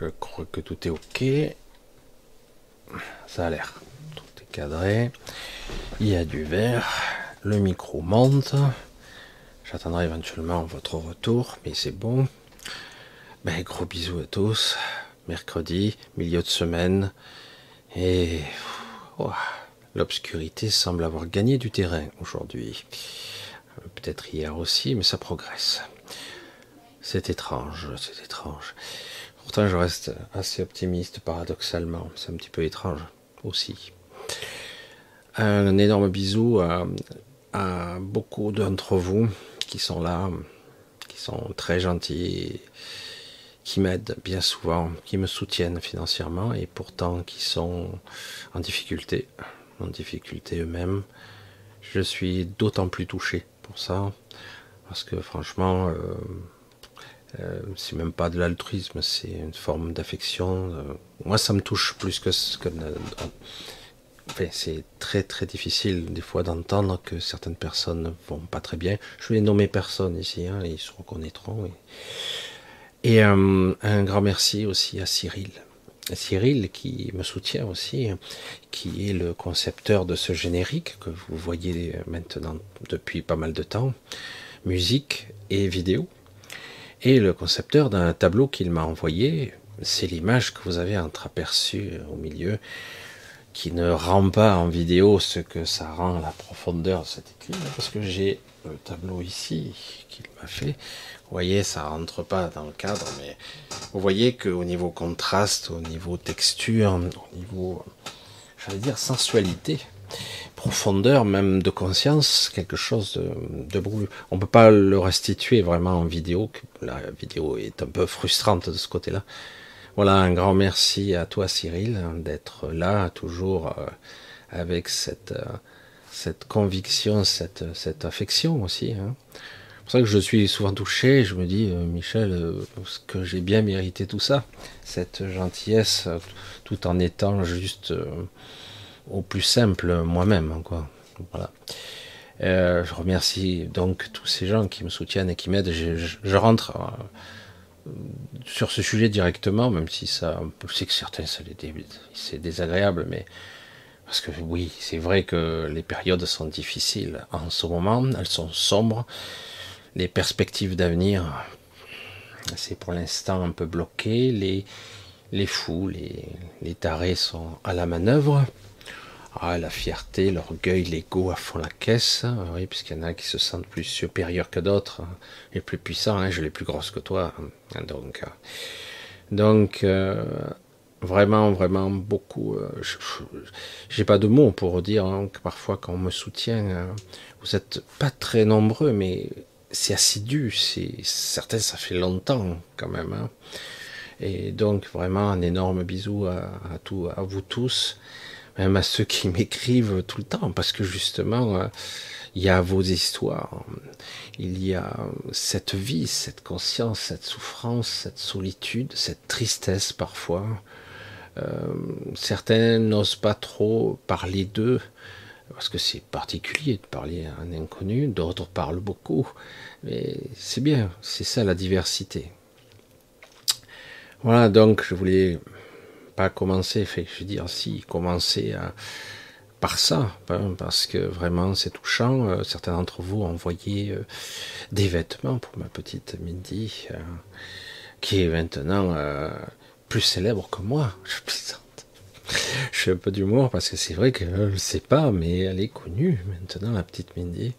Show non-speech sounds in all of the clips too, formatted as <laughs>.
Je crois que tout est ok. Ça a l'air. Tout est cadré. Il y a du verre. Le micro monte. J'attendrai éventuellement votre retour, mais c'est bon. Ben, gros bisous à tous. Mercredi, milieu de semaine. Et l'obscurité semble avoir gagné du terrain aujourd'hui. Peut-être hier aussi, mais ça progresse. C'est étrange, c'est étrange. Pourtant, je reste assez optimiste, paradoxalement. C'est un petit peu étrange aussi. Un énorme bisou à, beaucoup d'entre vous qui sont là, qui sont très gentils, qui m'aident bien souvent, qui me soutiennent financièrement et pourtant qui sont en difficulté, en difficulté eux-mêmes. Je suis d'autant plus touché pour ça, parce que franchement, euh, euh, c'est même pas de l'altruisme, c'est une forme d'affection. Euh, moi, ça me touche plus que ce que. Enfin, c'est très très difficile des fois d'entendre que certaines personnes ne vont pas très bien. Je vais nommer personne ici, hein, ils se reconnaîtront. Et, euh, un grand merci aussi à Cyril. Cyril qui me soutient aussi, qui est le concepteur de ce générique que vous voyez maintenant depuis pas mal de temps, musique et vidéo. Et le concepteur d'un tableau qu'il m'a envoyé, c'est l'image que vous avez entreaperçue au milieu, qui ne rend pas en vidéo ce que ça rend la profondeur de cette écrit, parce que j'ai le tableau ici qu'il m'a fait. Vous voyez, ça rentre pas dans le cadre, mais vous voyez qu'au niveau contraste, au niveau texture, au niveau, j'allais dire sensualité, profondeur même de conscience, quelque chose de, de On peut pas le restituer vraiment en vidéo. La vidéo est un peu frustrante de ce côté-là. Voilà, un grand merci à toi Cyril d'être là toujours euh, avec cette, euh, cette conviction, cette, cette affection aussi. Hein. C'est pour ça que je suis souvent touché. Je me dis, euh, Michel, que j'ai bien mérité tout ça, cette gentillesse, tout en étant juste au plus simple moi-même. Quoi. Voilà. Euh, je remercie donc tous ces gens qui me soutiennent et qui m'aident. Je, rentre euh, sur ce sujet directement, même si ça, je sais que certains, c'est désagréable, mais parce que oui, c'est vrai que les périodes sont difficiles en ce moment, elles sont sombres. Les perspectives d'avenir, c'est pour l'instant un peu bloqué. Les, les fous, les, les tarés sont à la manœuvre. Ah, la fierté, l'orgueil, l'ego à fond la caisse, hein, oui, puisqu'il y en a qui se sentent plus supérieurs que d'autres, hein, et plus puissants, hein, je l'ai plus grosse que toi. Hein, donc, euh, donc euh, vraiment, vraiment beaucoup. Euh, j'ai pas de mots pour dire que parfois quand on me soutient, vous êtes pas très nombreux, mais c'est assidu, c'est certain, ça fait longtemps quand même. Et donc vraiment un énorme bisou à, à, tout, à vous tous même à ceux qui m'écrivent tout le temps, parce que justement, euh, il y a vos histoires, il y a cette vie, cette conscience, cette souffrance, cette solitude, cette tristesse parfois. Euh, certains n'osent pas trop parler d'eux, parce que c'est particulier de parler à un inconnu, d'autres parlent beaucoup, mais c'est bien, c'est ça la diversité. Voilà, donc je voulais pas commencer, fait, je veux dire, si, commencer à, par ça, hein, parce que vraiment c'est touchant. Euh, certains d'entre vous ont envoyé euh, des vêtements pour ma petite Mindy, euh, qui est maintenant plus célèbre que moi. <laughs> Je plaisante. Je fais un peu d'humour parce que c'est vrai que je ne sais pas, mais elle est connue maintenant, la petite Mindy.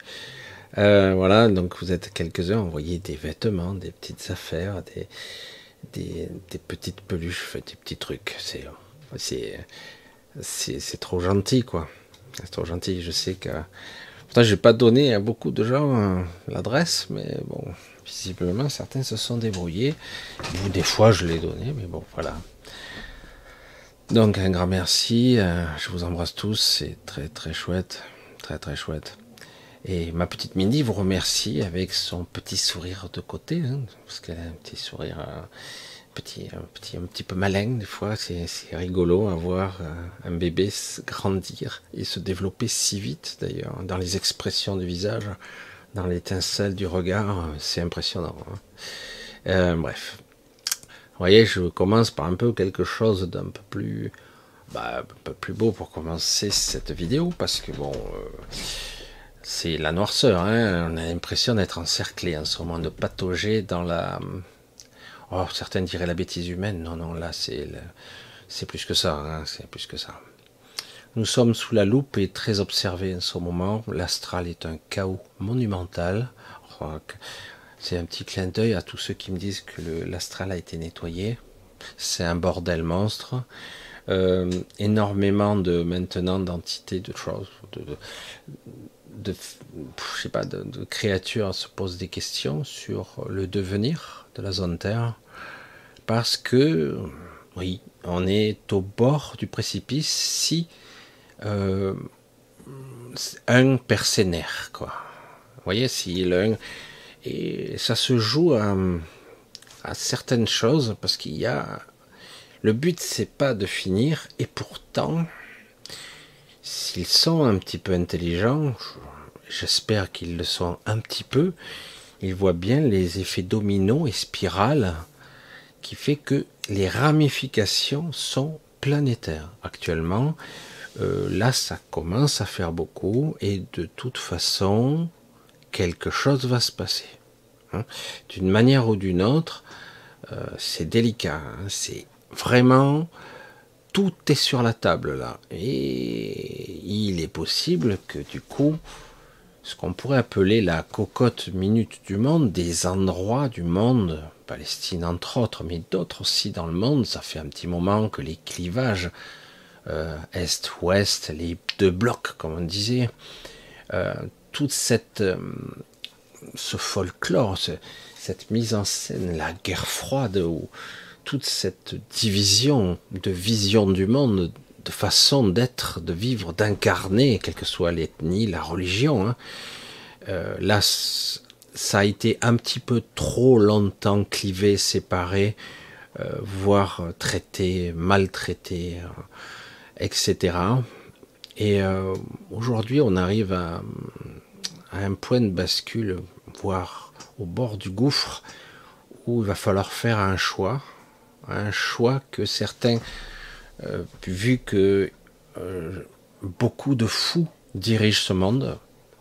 voilà, donc vous êtes quelques-uns à envoyer des vêtements, des petites affaires, des, des, petites peluches, des petits trucs. C'est, c'est, c'est, trop gentil, quoi. C'est trop gentil. Je sais que. Pourtant, je n'ai pas donné à beaucoup de gens euh, l'adresse, mais bon, visiblement, certains se sont débrouillés. Ou des fois, je l'ai donné, mais bon, voilà. Donc, un grand merci. Euh, je vous embrasse tous. C'est très, très chouette. Très, très chouette. Et ma petite Mindy vous remercie avec son petit sourire de côté, hein, parce qu'elle a un petit sourire euh, petit, un, petit, un petit peu malin des fois. C'est rigolo à voir euh, un bébé grandir et se développer si vite d'ailleurs, dans les expressions du visage, dans l'étincelle du regard. C'est impressionnant. Hein. Euh, bref. Vous voyez, je commence par un peu quelque chose d'un peu plus, bah, un peu plus beau pour commencer cette vidéo, parce que bon, euh, c'est la noirceur. Hein. On a l'impression d'être encerclé en ce moment, de patauger dans la. Oh, certains diraient la bêtise humaine. Non, non, là, c'est c'est plus que ça. Hein. C'est plus que ça. Nous sommes sous la loupe et très observés en ce moment. L'astral est un chaos monumental. C'est un petit clin d'œil à tous ceux qui me disent que l'astral a été nettoyé. C'est un bordel monstre. Euh, énormément de maintenant d'entités, de choses, de, de, créatures se posent des questions sur le devenir de la zone Terre parce que oui, on est au bord du précipice si euh, un persénaire, quoi. Vous voyez, si l'un. Et ça se joue à, certaines choses, parce qu'il y a. Le but, c'est pas de finir, et pourtant, s'ils sont un petit peu intelligents, j'espère qu'ils le sont un petit peu, ils voient bien les effets dominos et spirales qui fait que les ramifications sont planétaires. Actuellement, euh, là, ça commence à faire beaucoup et de toute façon, quelque chose va se passer. Hein. D'une manière ou d'une autre, euh, c'est délicat. Hein. C'est vraiment tout est sur la table là. Et il est possible que du coup, ce qu'on pourrait appeler la cocotte minute du monde, des endroits du monde, Palestine entre autres, mais d'autres aussi dans le monde, ça fait un petit moment que les clivages euh, Est-Ouest, les deux blocs, comme on disait, euh, toute cette, euh, ce folklore, cette mise en scène, la guerre froide, ou toute cette division de vision du monde, de façon d'être, de vivre, d'incarner, quelle que soit l'ethnie, la religion. Hein. là, ça a été un petit peu trop longtemps clivé, séparé, voire traité, maltraité etc. Et euh, aujourd'hui, on arrive à, un point de bascule, voire au bord du gouffre, où il va falloir faire un choix, un choix que certains, euh, vu que euh, beaucoup de fous dirigent ce monde,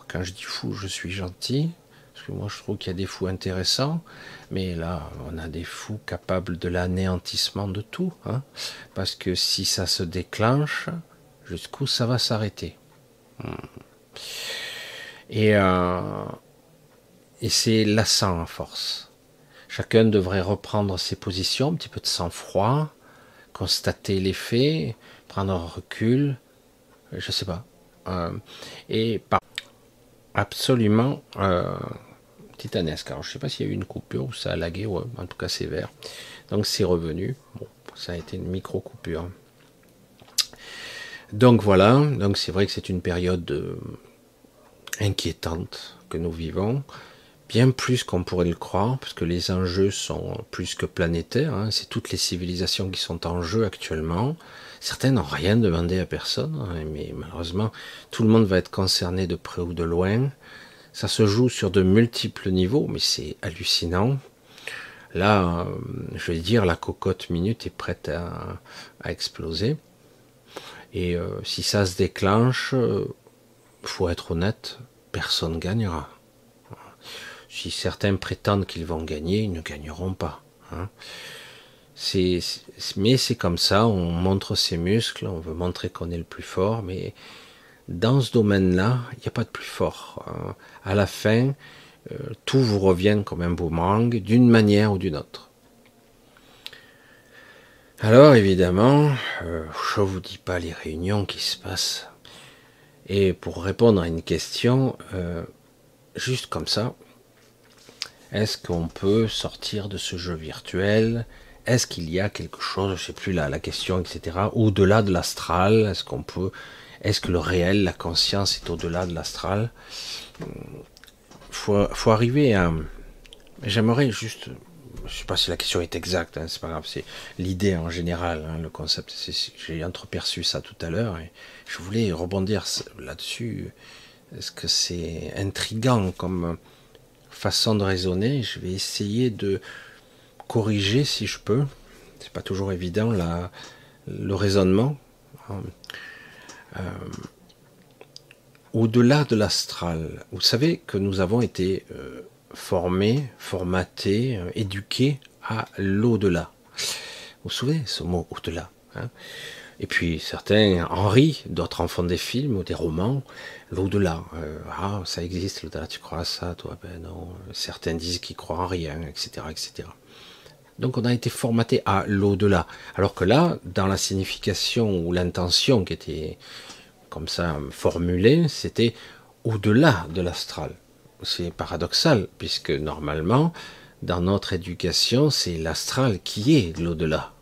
quand je dis fou, je suis gentil, parce que moi je trouve qu'il y a des fous intéressants, mais là on a des fous capables de l'anéantissement de tout, hein, parce que si ça se déclenche, jusqu'où ça va s'arrêter? Hmm. Et, euh, et c'est lassant à force. Chacun devrait reprendre ses positions, un petit peu de sang-froid, constater les faits, prendre un recul, je sais pas. Euh, et par absolument euh, titanesque. Alors je sais pas s'il y a eu une coupure ou ça a lagué, ouais, en tout cas vert. Donc c'est revenu. Bon, ça a été une micro coupure. Donc voilà, donc c'est vrai que c'est une période euh, inquiétante que nous vivons, bien plus qu'on pourrait le croire, parce que les enjeux sont plus que planétaires. Hein. C'est toutes les civilisations qui sont en jeu actuellement. Certains n'ont rien demandé à personne, hein, mais malheureusement, tout le monde va être concerné de près ou de loin. Ça se joue sur de multiples niveaux, mais c'est hallucinant. Là, euh, je vais dire, la cocotte minute est prête à, exploser. Et euh, si ça se déclenche, euh, faut être honnête, personne gagnera. Si certains prétendent qu'ils vont gagner, ils ne gagneront pas. Hein mais c'est comme ça, on montre ses muscles, on veut montrer qu'on est le plus fort, mais dans ce domaine-là, il n'y a pas de plus fort. Hein. À la fin, euh, tout vous revient comme un boomerang d'une manière ou d'une autre. Alors évidemment, euh, je ne vous dis pas les réunions qui se passent. Et pour répondre à une question, euh, juste comme ça, est-ce qu'on peut sortir de ce jeu virtuel? Est-ce qu'il y a quelque chose, je sais plus la, question, etc., au-delà de l'astral? Est-ce qu'on peut, est-ce que le réel, la conscience est au-delà de l'astral? Faut, faut arriver à. J'aimerais juste, je sais pas si la question est exacte, hein, c'est pas grave, c'est l'idée en général, hein, le concept. J'ai entreperçu ça tout à l'heure et je voulais rebondir là-dessus. Est-ce que c'est intrigant comme façon de raisonner Je vais essayer de corriger si je peux. C'est pas toujours évident là, le raisonnement. Euh, au-delà de l'astral, vous savez que nous avons été euh, formés, formatés, euh, éduqués à l'au-delà. Vous vous souvenez ce mot au-delà hein? Et puis certains en rient, d'autres en font des films ou des romans. L'au-delà, euh, ah ça existe l'au-delà, tu crois à ça, toi? Ben non. Certains disent qu'ils croient en rien, etc., etc. Donc on a été formaté à l'au-delà. Alors que là, dans la signification ou l'intention qui était comme ça formulée, c'était au-delà de l'astral. C'est paradoxal, puisque normalement, dans notre éducation, c'est l'astral qui est l'au-delà.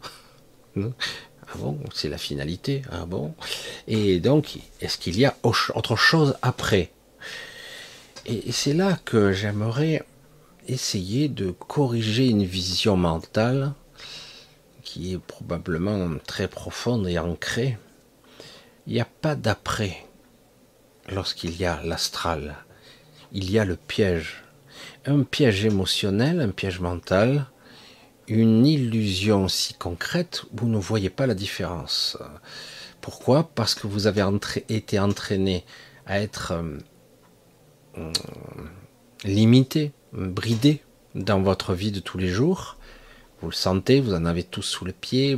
Ah c'est la finalité. Ah bon. Et donc, est-ce qu'il y a autre chose après? Et c'est là que j'aimerais essayer de corriger une vision mentale qui est probablement très profonde et ancrée. Il n'y a pas d'après lorsqu'il y a l'astral. Il y a le piège. Un piège émotionnel, un piège mental, une illusion si concrète, vous ne voyez pas la différence. Pourquoi? Parce que vous avez été entraîné à être euh, limité, bridé dans votre vie de tous les jours. Vous le sentez, vous en avez tous sous le pied.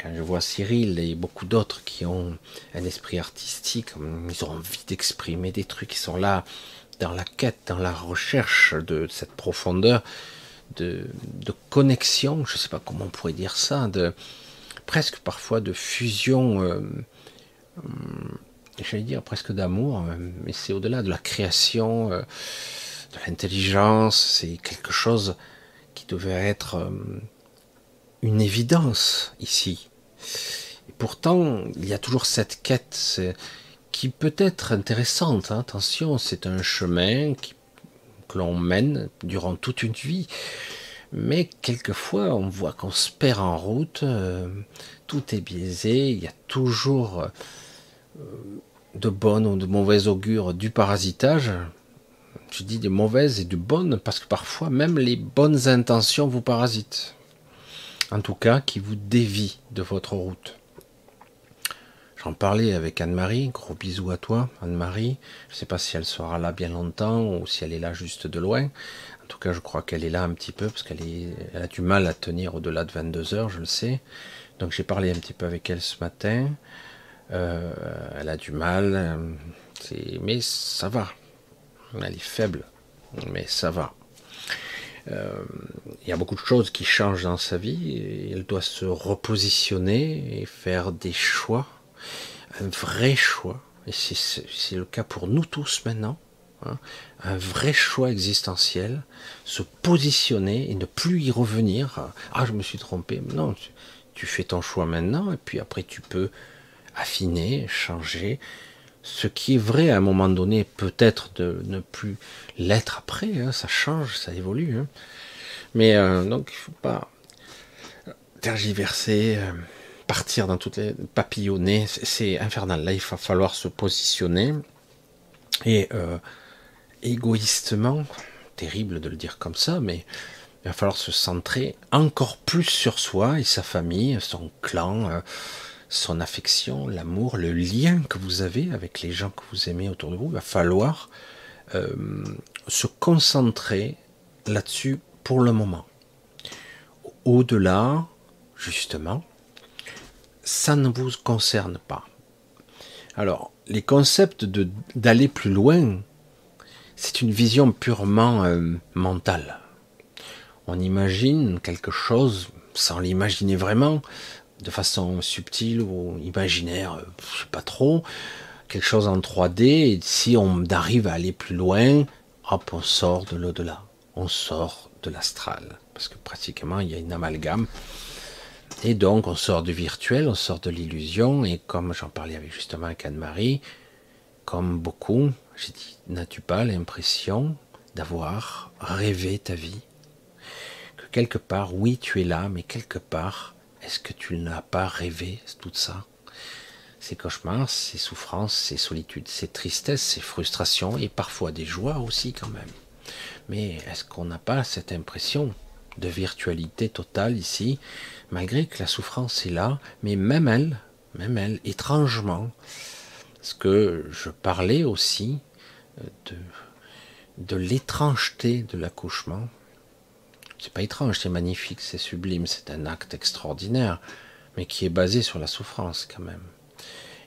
Quand je vois Cyril et beaucoup d'autres qui ont un esprit artistique, ils ont envie d'exprimer des trucs, qui sont là dans la quête, dans la recherche de cette profondeur de, connexion, je ne sais pas comment on pourrait dire ça, de presque parfois de fusion, euh, hum, j'allais dire presque d'amour, mais c'est au-delà de la création. Euh, de l'intelligence, c'est quelque chose qui devait être euh, une évidence ici. Et pourtant, il y a toujours cette quête qui peut être intéressante. Hein. Attention, c'est un chemin l'on mène durant toute une vie. Mais quelquefois, on voit qu'on se perd en route, euh, tout est biaisé, il y a toujours euh, de bonnes ou de mauvais augures du parasitage, je dis des mauvaises et de bonnes, parce que parfois même les bonnes intentions vous parasitent. En tout cas, qui vous dévient de votre route. J'en parlais avec Anne-Marie, gros bisous à toi, Anne-Marie. Je ne sais pas si elle sera là bien longtemps ou si elle est là juste de loin. En tout cas, je crois qu'elle est là un petit peu parce qu'elle elle a du mal à tenir au-delà de 22 heures, je le sais. Donc j'ai parlé un petit peu avec elle ce matin. Euh, elle a du mal, euh, mais ça va. Elle est faible, mais ça va. Euh, il y a beaucoup de choses qui changent dans sa vie elle doit se repositionner et faire des choix, un vrai choix. Et c'est le cas pour nous tous maintenant. Hein. un vrai choix existentiel, se positionner et ne plus y revenir. Ah, je me suis trompé. Non, tu fais ton choix maintenant et puis après tu peux affiner, changer, ce qui est vrai à un moment donné, peut-être de ne plus l'être après, hein, ça change, ça évolue. Hein. Mais euh, donc il faut pas tergiverser, euh, partir dans toutes les papillonner, c'est infernal. Là, il va falloir se positionner et euh, égoïstement, terrible de le dire comme ça, mais il va falloir se centrer encore plus sur soi et sa famille, son clan son affection, l'amour, le lien que vous avez avec les gens que vous aimez autour de vous, il va falloir euh, se concentrer là-dessus pour le moment. Au-delà, justement, ça ne vous concerne pas. Alors, les concepts d'aller plus loin, c'est une vision purement euh, mentale. On imagine quelque chose sans l'imaginer vraiment de façon subtile ou imaginaire, euh, je sais pas trop, quelque chose en 3D, et si on arrive à aller plus loin, hop, on sort de l'au-delà, on sort de l'astral, parce que pratiquement il y a une amalgame, et donc on sort du virtuel, on sort de l'illusion, et comme j'en parlais avec justement avec Anne-Marie, comme beaucoup, j'ai dit, n'as-tu pas l'impression d'avoir rêvé ta vie? Que quelque part, oui, tu es là, mais quelque part, est-ce que tu n'as pas rêvé tout ça? Ces cauchemars, ces souffrances, ces solitudes, ces tristesses, ces frustrations et parfois des joies aussi quand même. Mais est-ce qu'on n'a pas cette impression de virtualité totale ici, malgré que la souffrance est là, mais même elle, même elle, étrangement, parce que je parlais aussi euh, de, l'étrangeté de l'accouchement. C'est pas étrange, c'est magnifique, c'est sublime, c'est un acte extraordinaire, mais qui est basé sur la souffrance quand même.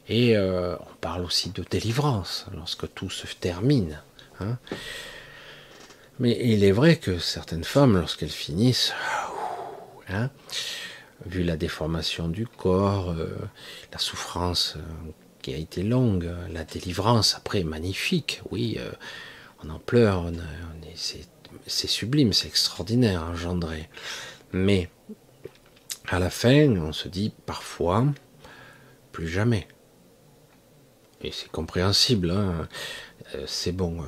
Et euh, on parle aussi de délivrance lorsque tout se termine. Hein. Mais il est vrai que certaines femmes, lorsqu'elles finissent, hein, vu la déformation du corps, euh, la souffrance euh, qui a été longue, la délivrance après magnifique, oui, on en pleure, c'est sublime, c'est extraordinaire, engendré. Mais à la fin, on se dit parfois, plus jamais. Et c'est compréhensible, hein. euh, c'est bon, euh,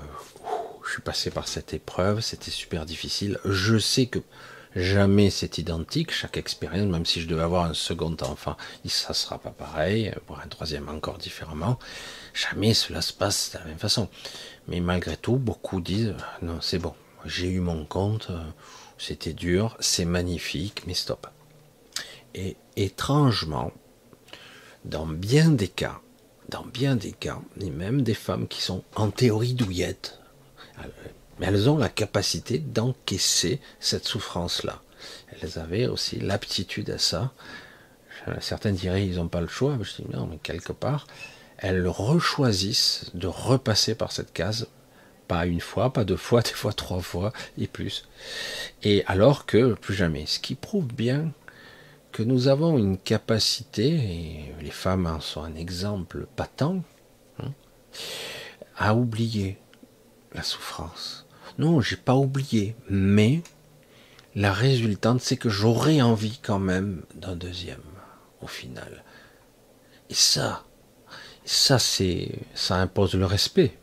je suis passé par cette épreuve, c'était super difficile. Je sais que jamais c'est identique, chaque expérience, même si je devais avoir un second enfant, ça sera pas pareil, pour un troisième encore différemment. Jamais cela se passe de la même façon. Mais malgré tout, beaucoup disent non, c'est bon, j'ai eu mon compte, euh, c'était dur, c'est magnifique, mais stop. Et étrangement, dans bien des cas, dans bien des cas, et même des femmes qui sont en théorie douillettes, mais elles ont la capacité d'encaisser cette souffrance-là. Elles avaient aussi l'aptitude à ça. Certains diraient ils n'ont pas le choix. Je dis non, mais quelque part, elles rechoisissent de repasser par cette case, pas une fois, pas deux fois, <laughs> des fois trois fois et plus. Et alors que plus jamais. Ce qui prouve bien que nous avons une capacité, et les femmes en sont un exemple patent, hein, à oublier la souffrance. Non, j'ai pas oublié, mais la résultante, c'est que j'aurais envie quand même d'un deuxième, au final. Et ça, ça c'est, ça impose le respect,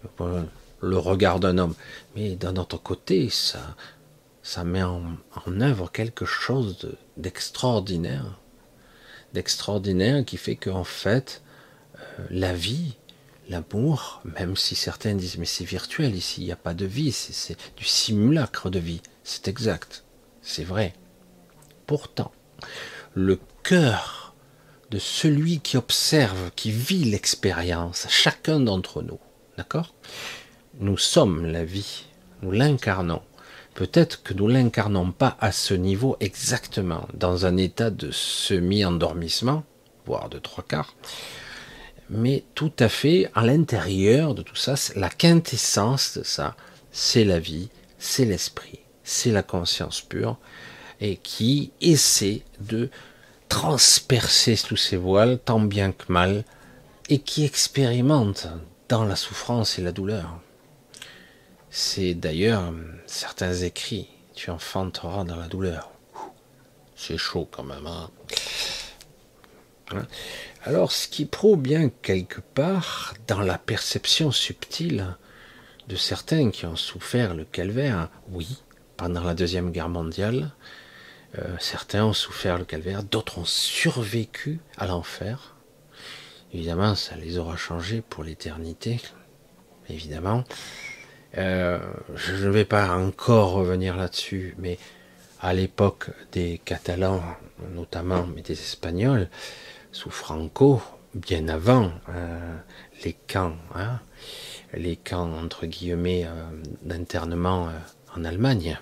le regard d'un homme. Mais d'un autre côté, ça, ça met en, œuvre quelque chose d'extraordinaire, d'extraordinaire qui fait qu'en fait, euh, la vie, l'amour, même si certains disent mais c'est virtuel ici, il n'y a pas de vie, c'est du simulacre de vie, c'est exact, c'est vrai. Pourtant, le cœur de celui qui observe, qui vit l'expérience, chacun d'entre nous, d'accord? Nous sommes la vie, nous l'incarnons. Peut-être que nous l'incarnons pas à ce niveau exactement, dans un état de semi-endormissement, voire de trois quarts, mais tout à fait à l'intérieur de tout ça, la quintessence de ça, c'est la vie, c'est l'esprit, c'est la conscience pure, et qui essaie de transpercer tous ces voiles, tant bien que mal, et qui expérimente dans la souffrance et la douleur. C'est d'ailleurs certains écrits, tu enfanteras dans la douleur. C'est chaud quand même. Hein. Hein? Alors, ce qui prouve bien quelque part dans la perception subtile de certains qui ont souffert le calvaire, oui, pendant la Deuxième Guerre mondiale, euh, certains ont souffert le calvaire, d'autres ont survécu à l'enfer. Évidemment, ça les aura changés pour l'éternité, évidemment. Euh, je ne vais pas encore revenir là-dessus, mais à l'époque des Catalans, notamment, mais des Espagnols, sous Franco, bien avant euh, les camps, hein, les camps entre guillemets euh, d'internement en Allemagne,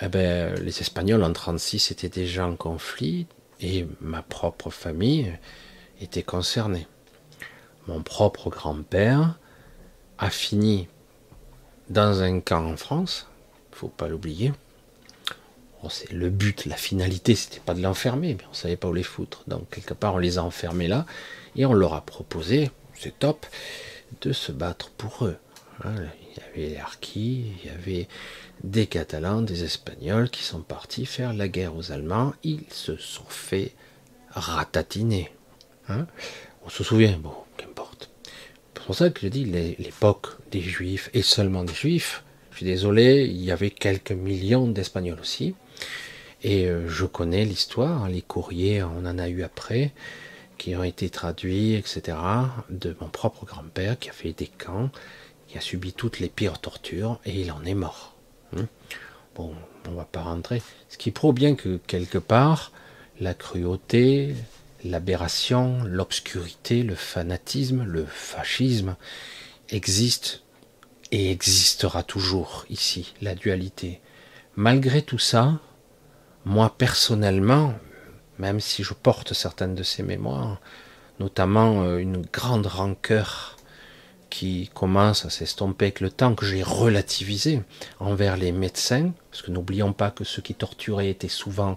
eh ben, les Espagnols en 36 étaient déjà en conflit et ma propre famille était concernée. Mon propre grand-père a fini dans un camp en France, faut pas l'oublier. C'est le but, la finalité, c'était pas de l'enfermer, mais on savait pas où les foutre. Donc quelque part, on les a enfermés là et on leur a proposé, c'est top, de se battre pour eux. Hein, il y avait les Harkis, il y avait des Catalans, des Espagnols qui sont partis faire la guerre aux Allemands. Ils se sont fait ratatiner. Hein. on se souvient, bon, qu'importe. C'est pour ça que je dis l'époque des Juifs et seulement des Juifs. Je suis désolé, il y avait quelques millions d'Espagnols aussi. Et euh, je connais l'histoire, les courriers, on en a eu après, qui ont été traduits, etc., de mon propre grand-père qui a fait des camps, qui a subi toutes les pires tortures, et il en est mort. Hein. Bon, on va pas rentrer. Ce qui prouve bien que quelque part, la cruauté, l'aberration, l'obscurité, le fanatisme, le fascisme existent et existera toujours ici, la dualité. Malgré tout ça, moi personnellement, même si je porte certaines de ces mémoires, notamment euh, une grande rancœur qui commence à s'estomper avec le temps, que j'ai relativisé envers les médecins, parce que n'oublions pas que ceux qui torturaient étaient souvent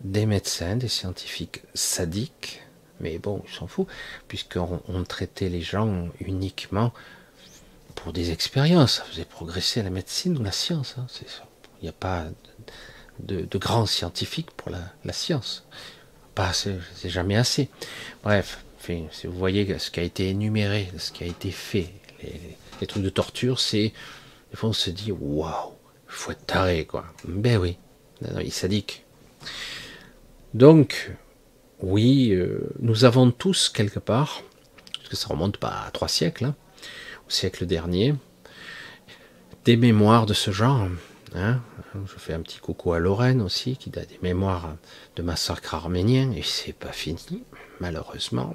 des médecins, des scientifiques sadiques, mais bon, ils s'en foutent, puisqu'on on traitait les gens uniquement pour des expériences. Ça faisait progresser la médecine ou la science. Hein, Il n'y a pas de, grands scientifiques pour la, science. Pas c'est jamais assez. Bref, si vous voyez ce qui a été énuméré, ce qui a été fait, les, trucs de torture, c'est des fois on se dit waouh, il faut être taré quoi. Ben oui, il est sadique. Donc, oui, euh, nous avons tous quelque part, parce que ça remonte pas à trois siècles, hein, au siècle dernier, des mémoires de ce genre. Hein. Je fais un petit coucou à Lorraine aussi, qui a des mémoires de massacres arméniens, et c'est pas fini, malheureusement,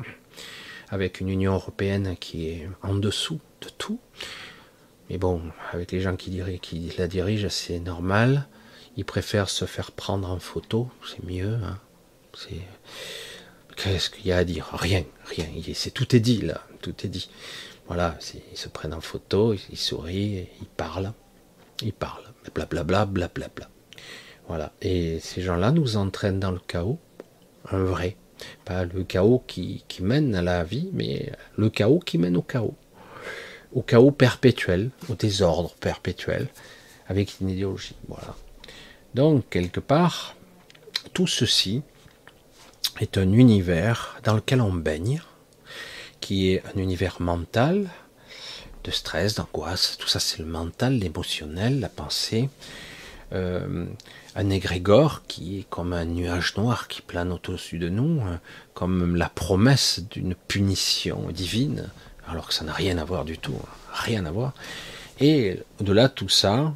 avec une Union européenne qui est en dessous de tout. Mais bon, avec les gens qui, la dirigent, c'est normal. Ils préfèrent se faire prendre en photo, c'est mieux. Hein. Qu'est-ce qu'il y a à dire? Rien, rien. C'est tout est dit là, tout est dit. Voilà, ils se prennent en photo, ils sourient, ils parlent, ils parlent, blablabla, blablabla. Bla, voilà. Et ces gens-là nous entraînent dans le chaos, un vrai, pas le chaos qui, qui mène à la vie, mais le chaos qui mène au chaos, au chaos perpétuel, au désordre perpétuel, avec une idéologie. Voilà. Donc quelque part, tout ceci est un univers dans lequel on baigne, qui est un univers mental, de stress, d'angoisse, tout ça c'est le mental, l'émotionnel, la pensée. Euh, un égrégore qui est comme un nuage noir qui plane au-dessus de nous, euh, comme la promesse d'une punition divine, alors que ça n'a rien à voir du tout, hein, rien à voir. Et au-delà de tout ça,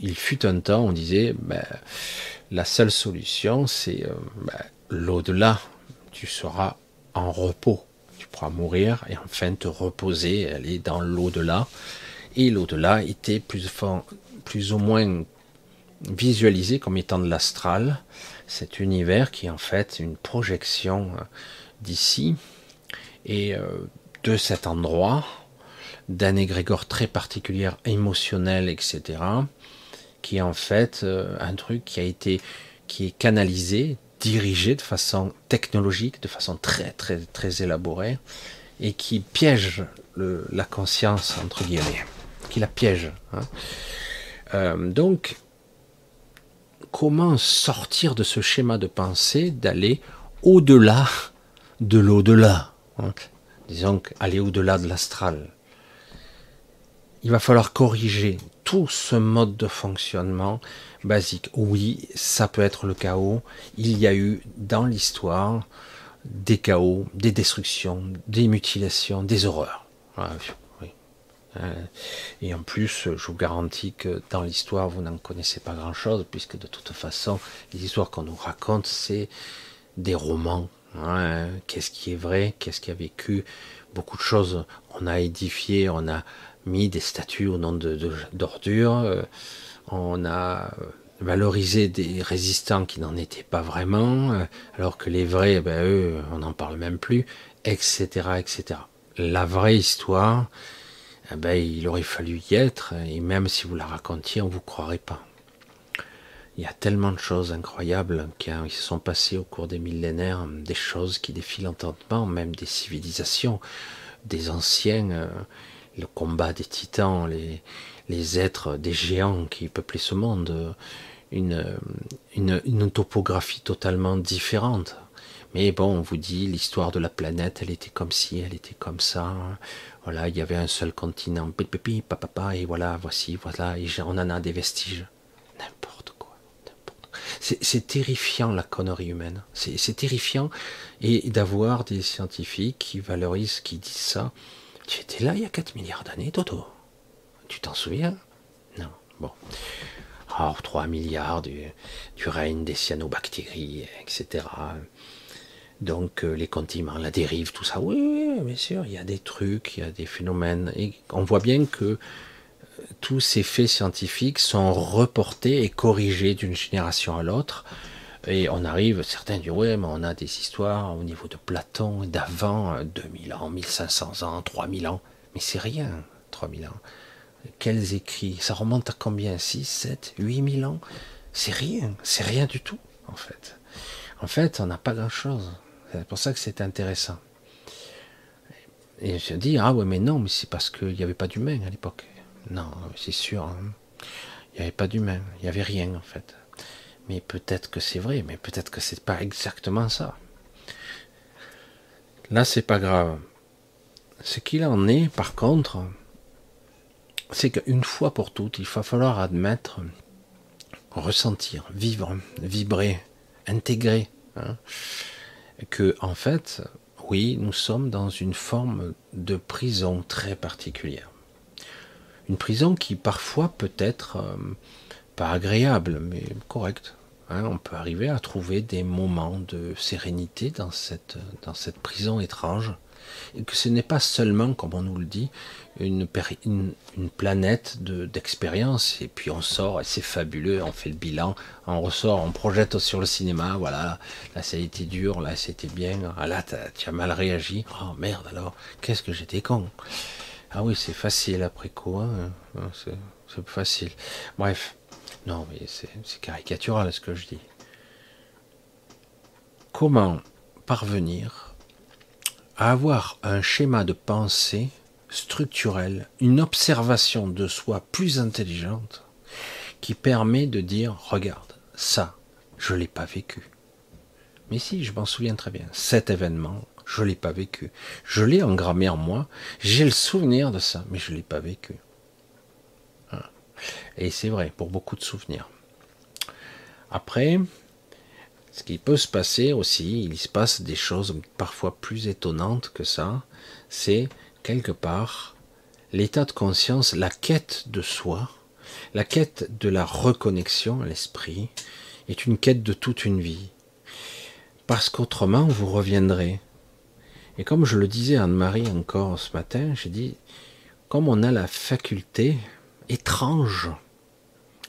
il fut un temps, on disait, ben, la seule solution, c'est euh, ben, l'au-delà, tu seras en repos. Pourras mourir et enfin te reposer, aller dans l'au-delà. Et l'au-delà était plus, ou moins visualisé comme étant de l'astral, cet univers qui est en fait une projection euh, d'ici et euh, de cet endroit, d'un égrégore très particulier, émotionnel, etc., qui est en fait euh, un truc qui a été qui est canalisé dirigé de façon technologique, de façon très très très élaborée, et qui piège la conscience entre guillemets, qui la piège. Hein. Euh, donc, comment sortir de ce schéma de pensée d'aller au-delà de l'au-delà hein. Disons aller au-delà de l'astral. Il va falloir corriger tout ce mode de fonctionnement basique. Oui, ça peut être le chaos. Il y a eu dans l'histoire des chaos, des destructions, des mutilations, des horreurs. Euh, et en plus, je vous garantis que dans l'histoire, vous n'en connaissez pas grand-chose, puisque de toute façon, les histoires qu'on nous raconte, c'est des romans. Qu'est-ce qui est vrai Qu'est-ce qui a vécu Beaucoup de choses. On a édifié, on a mis des statues au nom d'ordures. Euh, on a valorisé des résistants qui n'en étaient pas vraiment, euh, alors que les vrais, ben, eux, on n'en parle même plus, etc., etc. La vraie histoire, eh ben, il aurait fallu y être, et même si vous la racontiez, on vous croirait pas. Il y a tellement de choses incroyables qui se sont passées au cours des millénaires, des choses qui défient l'entendement, même des civilisations, des anciens, euh, le combat des titans, les, les êtres, des géants qui peuplaient ce monde, une, une, une topographie totalement différente. Mais bon, on vous dit l'histoire de la planète, elle était comme ci, elle était comme ça. Voilà, il y avait un seul continent, pipi, papa, et voilà, voici, voilà, et on en a des vestiges. N'importe quoi. C'est terrifiant la connerie humaine. C'est terrifiant. Et d'avoir des scientifiques qui valorisent, qui disent ça. Tu étais là il y a 4 milliards d'années, Toto. Tu t'en souviens? Non. Bon. Alors, 3 milliards du, du règne des cyanobactéries, etc. Donc euh, les continents, la dérive, tout ça, oui, oui, bien sûr, il y a des trucs, il y a des phénomènes. Et on voit bien que euh, tous ces faits scientifiques sont reportés et corrigés d'une génération à l'autre. Et on arrive, certains disent, ouais, mais on a des histoires au niveau de Platon, d'avant 2000 euh, ans, 1500 ans, 3000 ans. Mais c'est rien, 3000 ans. Quels écrits Ça remonte à combien? 6, 7, 8000 ans? C'est rien, c'est rien du tout, en fait. En fait, on n'a pas grand-chose. C'est pour ça que c'est intéressant. Et je dis, ah ouais, mais non, mais c'est parce qu'il n'y avait pas d'humain à l'époque. Non, c'est sûr. Hein. Il n'y avait pas d'humain. Il n'y avait rien, en fait. Mais peut-être que c'est vrai, mais peut-être que c'est pas exactement ça. Là, c'est pas grave. Ce qu'il en est, par contre, c'est qu'une fois pour toutes, il va falloir admettre, ressentir, vivre, vibrer, intégrer. Hein, que en fait, oui, nous sommes dans une forme de prison très particulière. Une prison qui parfois peut être euh, pas agréable, mais correcte. Hein. on peut arriver à trouver des moments de sérénité dans cette, dans cette prison étrange. Et que ce n'est pas seulement, comme on nous le dit, une, planète d'expérience, et puis on sort, et c'est fabuleux, on fait le bilan, on ressort, on projette sur le cinéma, voilà, là ça a été dur, là c'était bien, ah, là tu as mal réagi, oh merde alors, qu'est-ce que j'étais con. Ah oui, c'est facile après quoi, hein. hein, c'est facile. Bref, non mais c'est caricatural ce que je dis. Comment parvenir à avoir un schéma de pensée structurelle, une observation de soi plus intelligente qui permet de dire regarde, ça, je l'ai pas vécu. Mais si, je m'en souviens très bien. Cet événement, je l'ai pas vécu. Je l'ai engrammé en moi, j'ai le souvenir de ça, mais je l'ai pas vécu. Hein. Et c'est vrai pour beaucoup de souvenirs. Après, ce qui peut se passer aussi, il se passe des choses parfois plus étonnantes que ça, c'est quelque part, l'état de conscience, la quête de soi, la quête de la reconnexion à l'esprit, est une quête de toute une vie. Parce qu'autrement, vous reviendrez. Et comme je le disais à Anne-Marie encore ce matin, j'ai dit, comme on a la faculté étrange,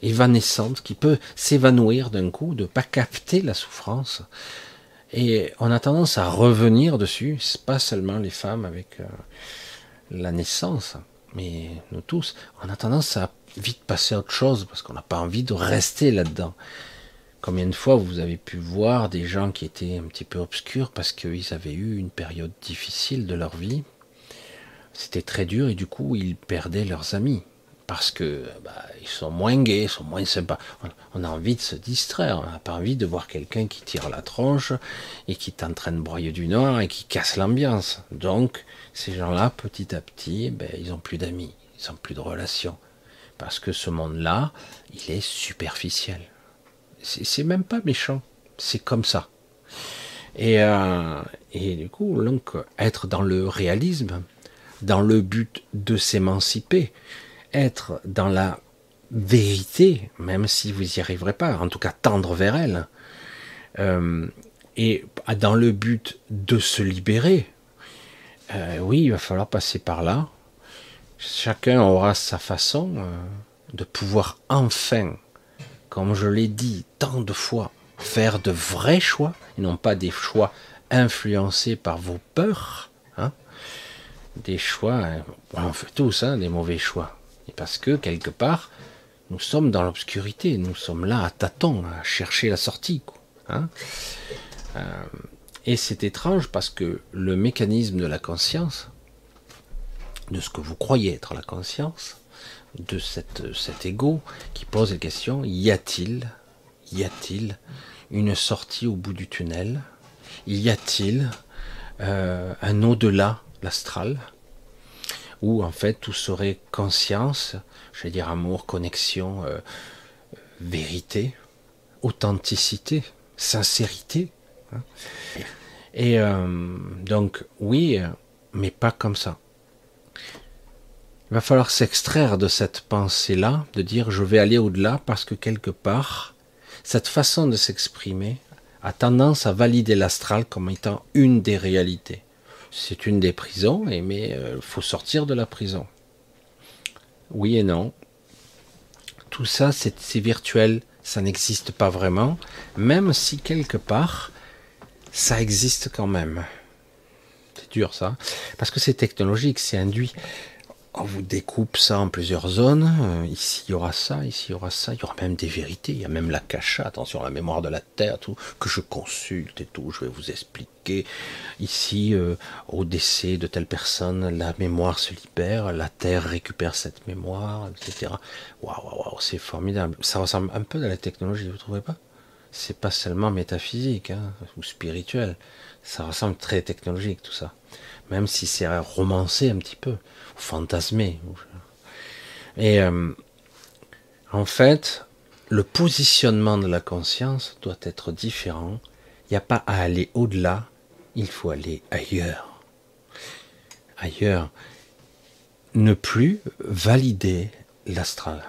évanescente, qui peut s'évanouir d'un coup, de pas capter la souffrance, et on a tendance à revenir dessus, pas seulement les femmes avec euh, la naissance, mais nous tous, on a tendance à vite passer à autre chose parce qu'on n'a pas envie de rester là-dedans. Combien de fois vous avez pu voir des gens qui étaient un petit peu obscurs parce qu'ils avaient eu une période difficile de leur vie? C'était très dur et du coup ils perdaient leurs amis parce que bah, ils sont moins gays, ils sont moins sympas. On a envie de se distraire, on n'a pas envie de voir quelqu'un qui tire la tronche et qui est en train de broyer du noir et qui casse l'ambiance. Donc, ces gens-là, petit à petit, ben, ils n'ont plus d'amis, ils n'ont plus de relations. Parce que ce monde-là, il est superficiel. C'est même pas méchant, c'est comme ça. Et, euh, et du coup, donc, être dans le réalisme, dans le but de s'émanciper, être dans la vérité, même si vous n'y arriverez pas, en tout cas tendre vers elle, euh, et dans le but de se libérer, euh, oui, il va falloir passer par là. Chacun aura sa façon euh, de pouvoir enfin, comme je l'ai dit tant de fois, faire de vrais choix, et non pas des choix influencés par vos peurs, hein. des choix, on fait tous hein, des mauvais choix, et parce que, quelque part, nous sommes dans l'obscurité, nous sommes là à tâtons, à chercher la sortie. Hein. Euh, et c'est étrange parce que le mécanisme de la conscience, de ce que vous croyez être la conscience, de cet ego qui pose la question, y a-t-il, y a-t-il une sortie au bout du tunnel? Y a-t-il euh, un au-delà, l'astral? Où en fait tout serait conscience, je vais dire amour, connexion, euh, vérité, authenticité, sincérité. Hein. Et euh, donc oui, mais pas comme ça. Il va falloir s'extraire de cette pensée-là, de dire je vais aller au-delà parce que quelque part, cette façon de s'exprimer a tendance à valider l'astral comme étant une des réalités. C'est une des prisons, mais il euh, faut sortir de la prison. Oui et non. Tout ça, c'est virtuel, ça n'existe pas vraiment, même si quelque part, ça existe quand même. C'est dur ça, parce que c'est technologique, c'est induit on vous découpe ça en plusieurs zones. Euh, ici, il y aura ça, ici, il y aura ça. Il y aura même des vérités. Il y a même la cacha, attention, la mémoire de la Terre, tout, que je consulte et tout. Je vais vous expliquer. Ici, euh, au décès de telle personne, la mémoire se libère, la Terre récupère cette mémoire, etc. Waouh, waouh, waouh, c'est formidable. Ça ressemble un peu à la technologie, vous trouvez pas? C'est pas seulement métaphysique hein, ou spirituel. Ça ressemble très technologique, tout ça. Même si c'est romancé un petit peu fantasmer. Et euh, en fait, le positionnement de la conscience doit être différent. Il n'y a pas à aller au-delà, il faut aller ailleurs. Ailleurs. Ne plus valider l'astral.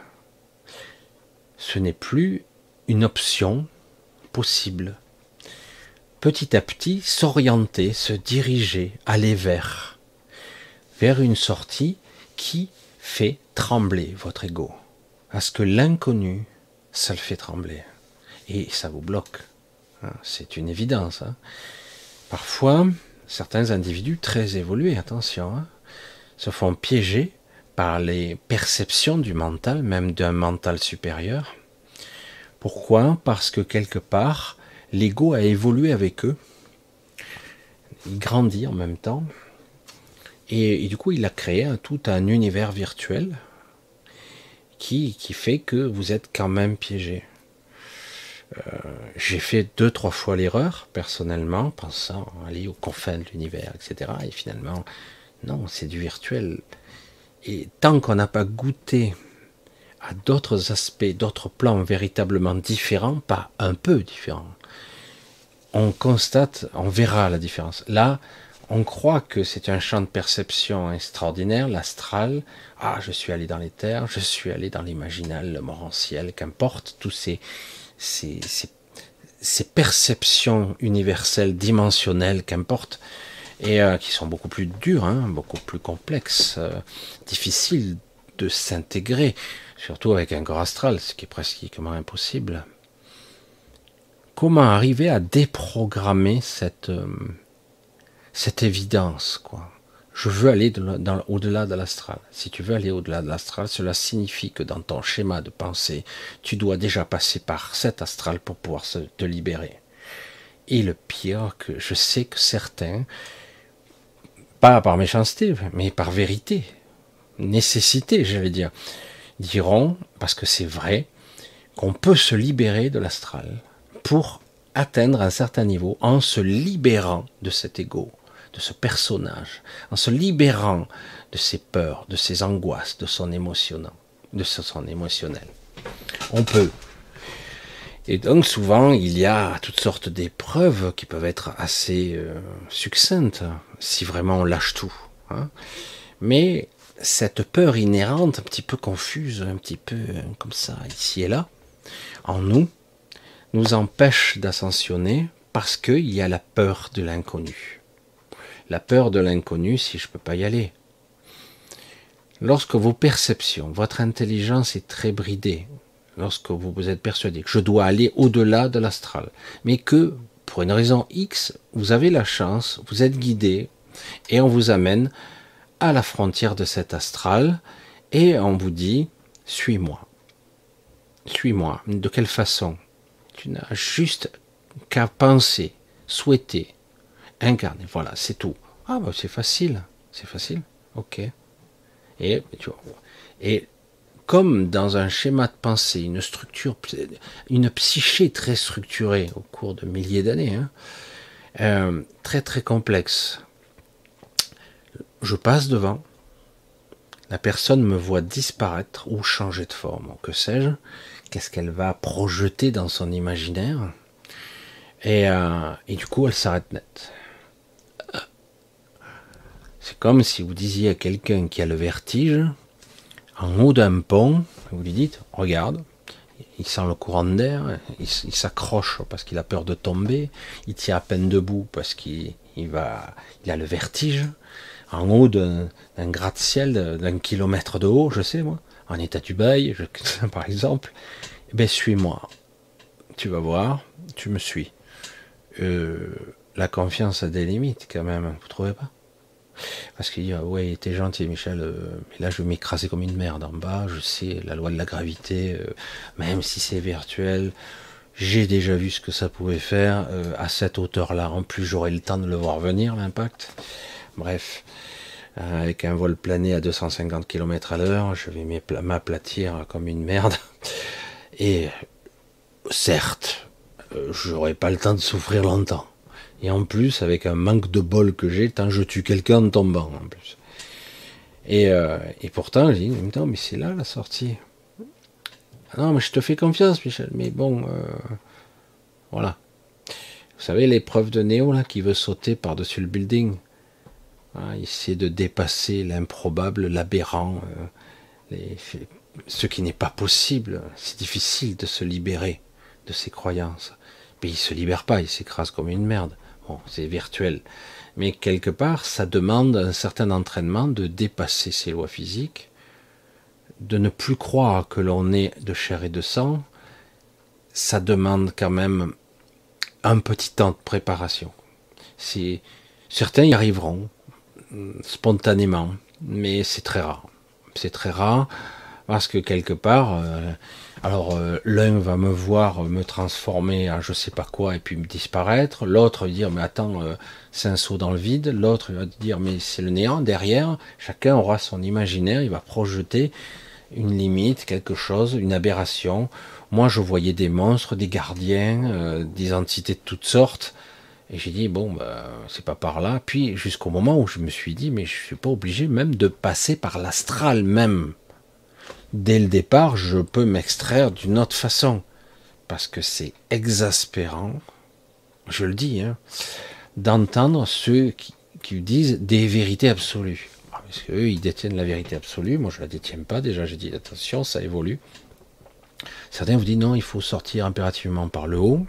Ce n'est plus une option possible. Petit à petit, s'orienter, se diriger, aller vers vers une sortie qui fait trembler votre ego. Parce que l'inconnu, ça le fait trembler. Et ça vous bloque. Hein, c'est une évidence. Hein. Parfois, certains individus très évolués, attention, hein, se font piéger par les perceptions du mental, même d'un mental supérieur. Pourquoi? Parce que quelque part, l'ego a évolué avec eux. Il grandit en même temps. Et, du coup, il a créé tout un univers virtuel qui, qui, fait que vous êtes quand même piégé. Euh, j'ai fait deux, trois fois l'erreur, personnellement, pensant aller aux confins de l'univers, etc. Et finalement, non, c'est du virtuel. Et tant qu'on n'a pas goûté à d'autres aspects, d'autres plans véritablement différents, pas un peu différents, on constate, on verra la différence. Là, on croit que c'est un champ de perception extraordinaire, l'astral. Ah, je suis allé dans les terres, je suis allé dans l'imaginal, le morantiel, qu'importe, tous ces, ces, ces, perceptions universelles, dimensionnelles, qu'importe, et euh, qui sont beaucoup plus dures, hein, beaucoup plus complexes, euh, difficiles de s'intégrer, surtout avec un corps astral, ce qui est pratiquement impossible. Comment arriver à déprogrammer cette... Euh, cette évidence, quoi. Je veux aller au-delà de l'astral. Si tu veux aller au-delà de l'astral, cela signifie que dans ton schéma de pensée, tu dois déjà passer par cet astral pour pouvoir te libérer. Et le pire, que je sais que certains, pas par méchanceté, mais par vérité, nécessité, j'allais dire, diront, parce que c'est vrai, qu'on peut se libérer de l'astral pour atteindre un certain niveau en se libérant de cet ego de ce personnage, en se libérant de ses peurs, de ses angoisses, de son émotionnel, de son émotionnel. On peut. Et donc souvent, il y a toutes sortes d'épreuves qui peuvent être assez euh, succinctes, si vraiment on lâche tout. Hein. Mais cette peur inhérente, un petit peu confuse, un petit peu euh, comme ça, ici et là, en nous, nous empêche d'ascensionner parce qu'il y a la peur de l'inconnu la peur de l'inconnu si je ne peux pas y aller. Lorsque vos perceptions, votre intelligence est très bridée, lorsque vous vous êtes persuadé que je dois aller au-delà de l'astral, mais que pour une raison X, vous avez la chance, vous êtes guidé, et on vous amène à la frontière de cet astral, et on vous dit, suis-moi. Suis-moi. De quelle façon? Tu n'as juste qu'à penser, souhaiter, incarner. Voilà, c'est tout. Ah, bah, c'est facile. C'est facile. Ok. Et, tu vois, et comme dans un schéma de pensée, une structure, une psyché très structurée au cours de milliers d'années, hein, euh, très très complexe. Je passe devant, la personne me voit disparaître ou changer de forme, que sais-je, qu'est-ce qu'elle va projeter dans son imaginaire, et, euh, et du coup elle s'arrête net. C'est comme si vous disiez à quelqu'un qui a le vertige, en haut d'un pont, vous lui dites, regarde, il sent le courant d'air, il, s'accroche parce qu'il a peur de tomber, il tient à peine debout parce qu'il il a le vertige, en haut d'un gratte-ciel d'un kilomètre de haut, je sais moi, en état du bail, <laughs> par exemple, eh ben suis-moi, tu vas voir, tu me suis. Euh, la confiance a des limites quand même, vous trouvez pas? Parce qu'il dit, ah ouais, t'es gentil, Michel, euh, mais là, je vais m'écraser comme une merde en bas. Je sais, la loi de la gravité, euh, même si c'est virtuel, j'ai déjà vu ce que ça pouvait faire. Euh, à cette hauteur-là, en plus, j'aurai le temps de le voir venir, l'impact. Bref, avec un vol plané à 250 km à l'heure, je vais m'aplatir comme une merde. Et certes, j'aurai pas le temps de souffrir longtemps. Et en plus, avec un manque de bol que j'ai, tant je tue quelqu'un en tombant en plus. Et, euh, et pourtant, je dis, mais c'est là la sortie. Ah non, mais je te fais confiance, Michel, mais bon, euh, voilà. Vous savez, l'épreuve de Néo, là, qui veut sauter par-dessus le building, hein, essayer de dépasser l'improbable, l'aberrant, euh, ce qui n'est pas possible. C'est difficile de se libérer de ses croyances. Mais il se libère pas, il s'écrase comme une merde. Bon, c'est virtuel. Mais quelque part, ça demande un certain entraînement de dépasser ces lois physiques, de ne plus croire que l'on est de chair et de sang. Ça demande quand même un petit temps de préparation. Certains y arriveront spontanément, mais c'est très rare. C'est très rare parce que quelque part, euh, alors euh, l'un va me voir me transformer en je sais pas quoi et puis me disparaître, l'autre dire mais attends euh, c'est un saut dans le vide, l'autre va dire mais c'est le néant derrière, chacun aura son imaginaire, il va projeter une limite, quelque chose, une aberration. Moi je voyais des monstres, des gardiens, euh, des entités de toutes sortes. Et j'ai dit, bon, bah, c'est pas par là. Puis jusqu'au moment où je me suis dit, mais je suis pas obligé même de passer par l'astral même dès le départ, je peux m'extraire d'une autre façon. Parce que c'est exaspérant, je le dis, hein, d'entendre ceux qui, disent des vérités absolues. Ah, parce qu'eux, ils détiennent la vérité absolue, moi je la détiens pas, déjà j'ai dit attention, ça évolue. Certains vous disent non, il faut sortir impérativement par le haut,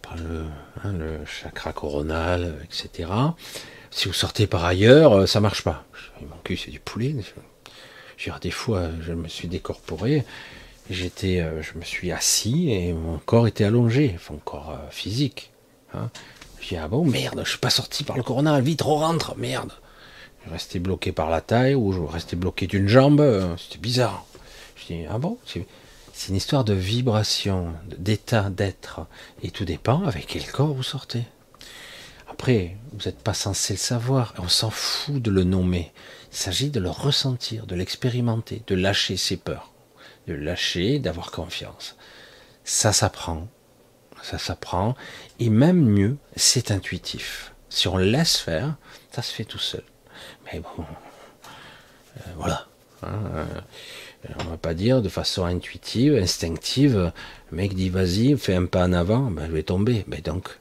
par le, hein, chakra coronal, etc. Si vous sortez par ailleurs, euh, ça marche pas. Mon cul, c'est du poulet des fois, je me suis décorporé, j'étais, euh, je me suis assis et mon corps était allongé, mon corps euh, physique. Hein. Je dis ah bon merde, je suis pas sorti par le corona, vite rentre, merde. Je restais bloqué par la taille ou je restais bloqué d'une jambe, euh, c'était bizarre. Je dis ah bon, c'est une histoire de vibration, d'état d'être et tout dépend avec quel corps vous sortez. Après, vous n'êtes pas censé le savoir, on s'en fout de le nommer. Il s'agit de le ressentir, de l'expérimenter, de lâcher ses peurs, de lâcher, d'avoir confiance. Ça s'apprend, ça s'apprend, et même mieux, c'est intuitif. Si on laisse faire, ça se fait tout seul. Mais bon, euh, voilà. Hein, euh, on va pas dire de façon intuitive, instinctive, le mec dit vas-y, fais un pas en avant, ben, je vais tomber. Ben donc,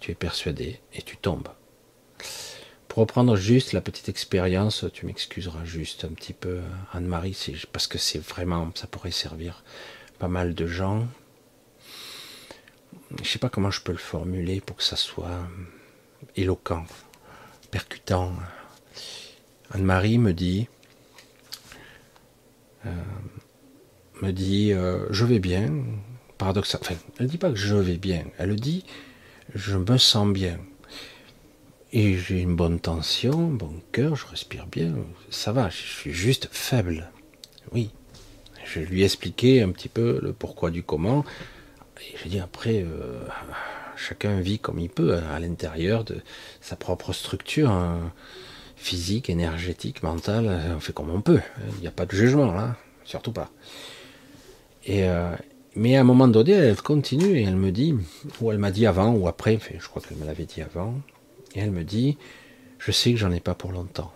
tu es persuadé et tu tombes. Reprendre juste la petite expérience, tu m'excuseras juste un petit peu, Anne-Marie, parce que c'est vraiment, ça pourrait servir pas mal de gens. Je ne sais pas comment je peux le formuler pour que ça soit éloquent, percutant. Anne-Marie me dit, euh, me dit, euh, je vais bien, paradoxalement. Enfin, elle ne dit pas que je vais bien, elle dit, je me sens bien. Et j'ai une bonne tension, bon cœur, je respire bien, ça va, je suis juste faible. Oui. Je lui ai expliqué un petit peu le pourquoi du comment. Et j'ai dit après, euh, chacun vit comme il peut hein, à l'intérieur de sa propre structure hein, physique, énergétique, mentale. On fait comme on peut. Il n'y a pas de jugement là, surtout pas. Et euh, mais à un moment donné, elle continue et elle me dit, ou elle m'a dit avant ou après, je crois qu'elle me l'avait dit avant, et elle me dit, je sais que j'en ai pas pour longtemps.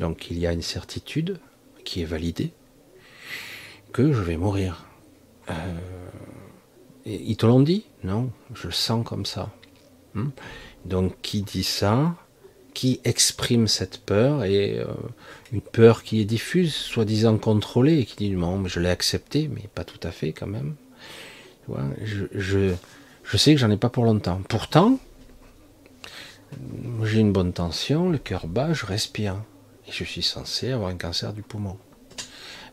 Donc il y a une certitude qui est validée que je vais mourir. Euh, ils te l'ont dit? Non, je le sens comme ça. Hmm? Donc qui dit ça? Qui exprime cette peur? Et euh, une peur qui est diffuse, soi-disant contrôlée, et qui dit non, je l'ai accepté, mais pas tout à fait quand même. je, je, je sais que j'en ai pas pour longtemps. Pourtant, j'ai une bonne tension, le cœur bas, je respire. Et je suis censé avoir un cancer du poumon.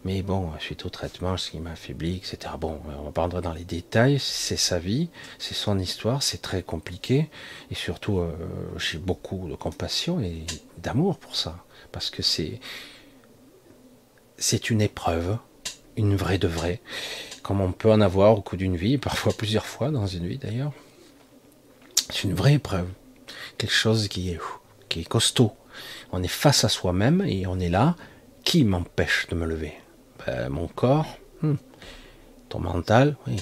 Mais bon, suite au traitement, ce qui m'a affaibli, etc. Bon, on va pas rentrer dans les détails, c'est sa vie, c'est son histoire, c'est très compliqué. Et surtout, euh, j'ai beaucoup de compassion et d'amour pour ça. Parce que c'est, c'est une épreuve, une vraie de vraie, comme on peut en avoir au cours d'une vie, <laughs> parfois plusieurs fois dans une vie d'ailleurs. C'est une vraie épreuve, quelque chose qui est, costaud. On est face à soi-même et on est là. Qui m'empêche de me lever? Ben, mon corps, hmm. ton mental, oui.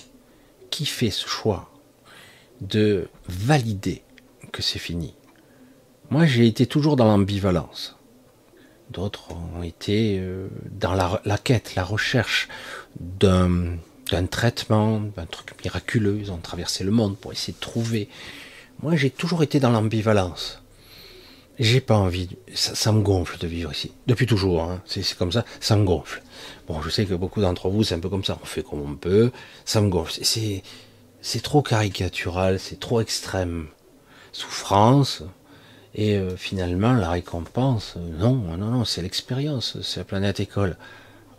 Qui fait ce choix de valider que c'est fini? Moi, j'ai été toujours dans l'ambivalence. D'autres ont été euh, dans la, quête, la recherche d'un traitement, d'un truc miraculeux. Ils ont traversé le monde pour essayer de trouver. Moi, j'ai toujours été dans l'ambivalence. J'ai pas envie, ça, me gonfle de vivre ici. Depuis toujours, hein. c'est comme ça, ça me gonfle. Bon, je sais que beaucoup d'entre vous, c'est un peu comme ça, on fait comme on peut, ça me gonfle. C'est, trop caricatural, c'est trop extrême. Souffrance, et euh, finalement, la récompense, euh, non, non, non, c'est l'expérience, c'est la planète école.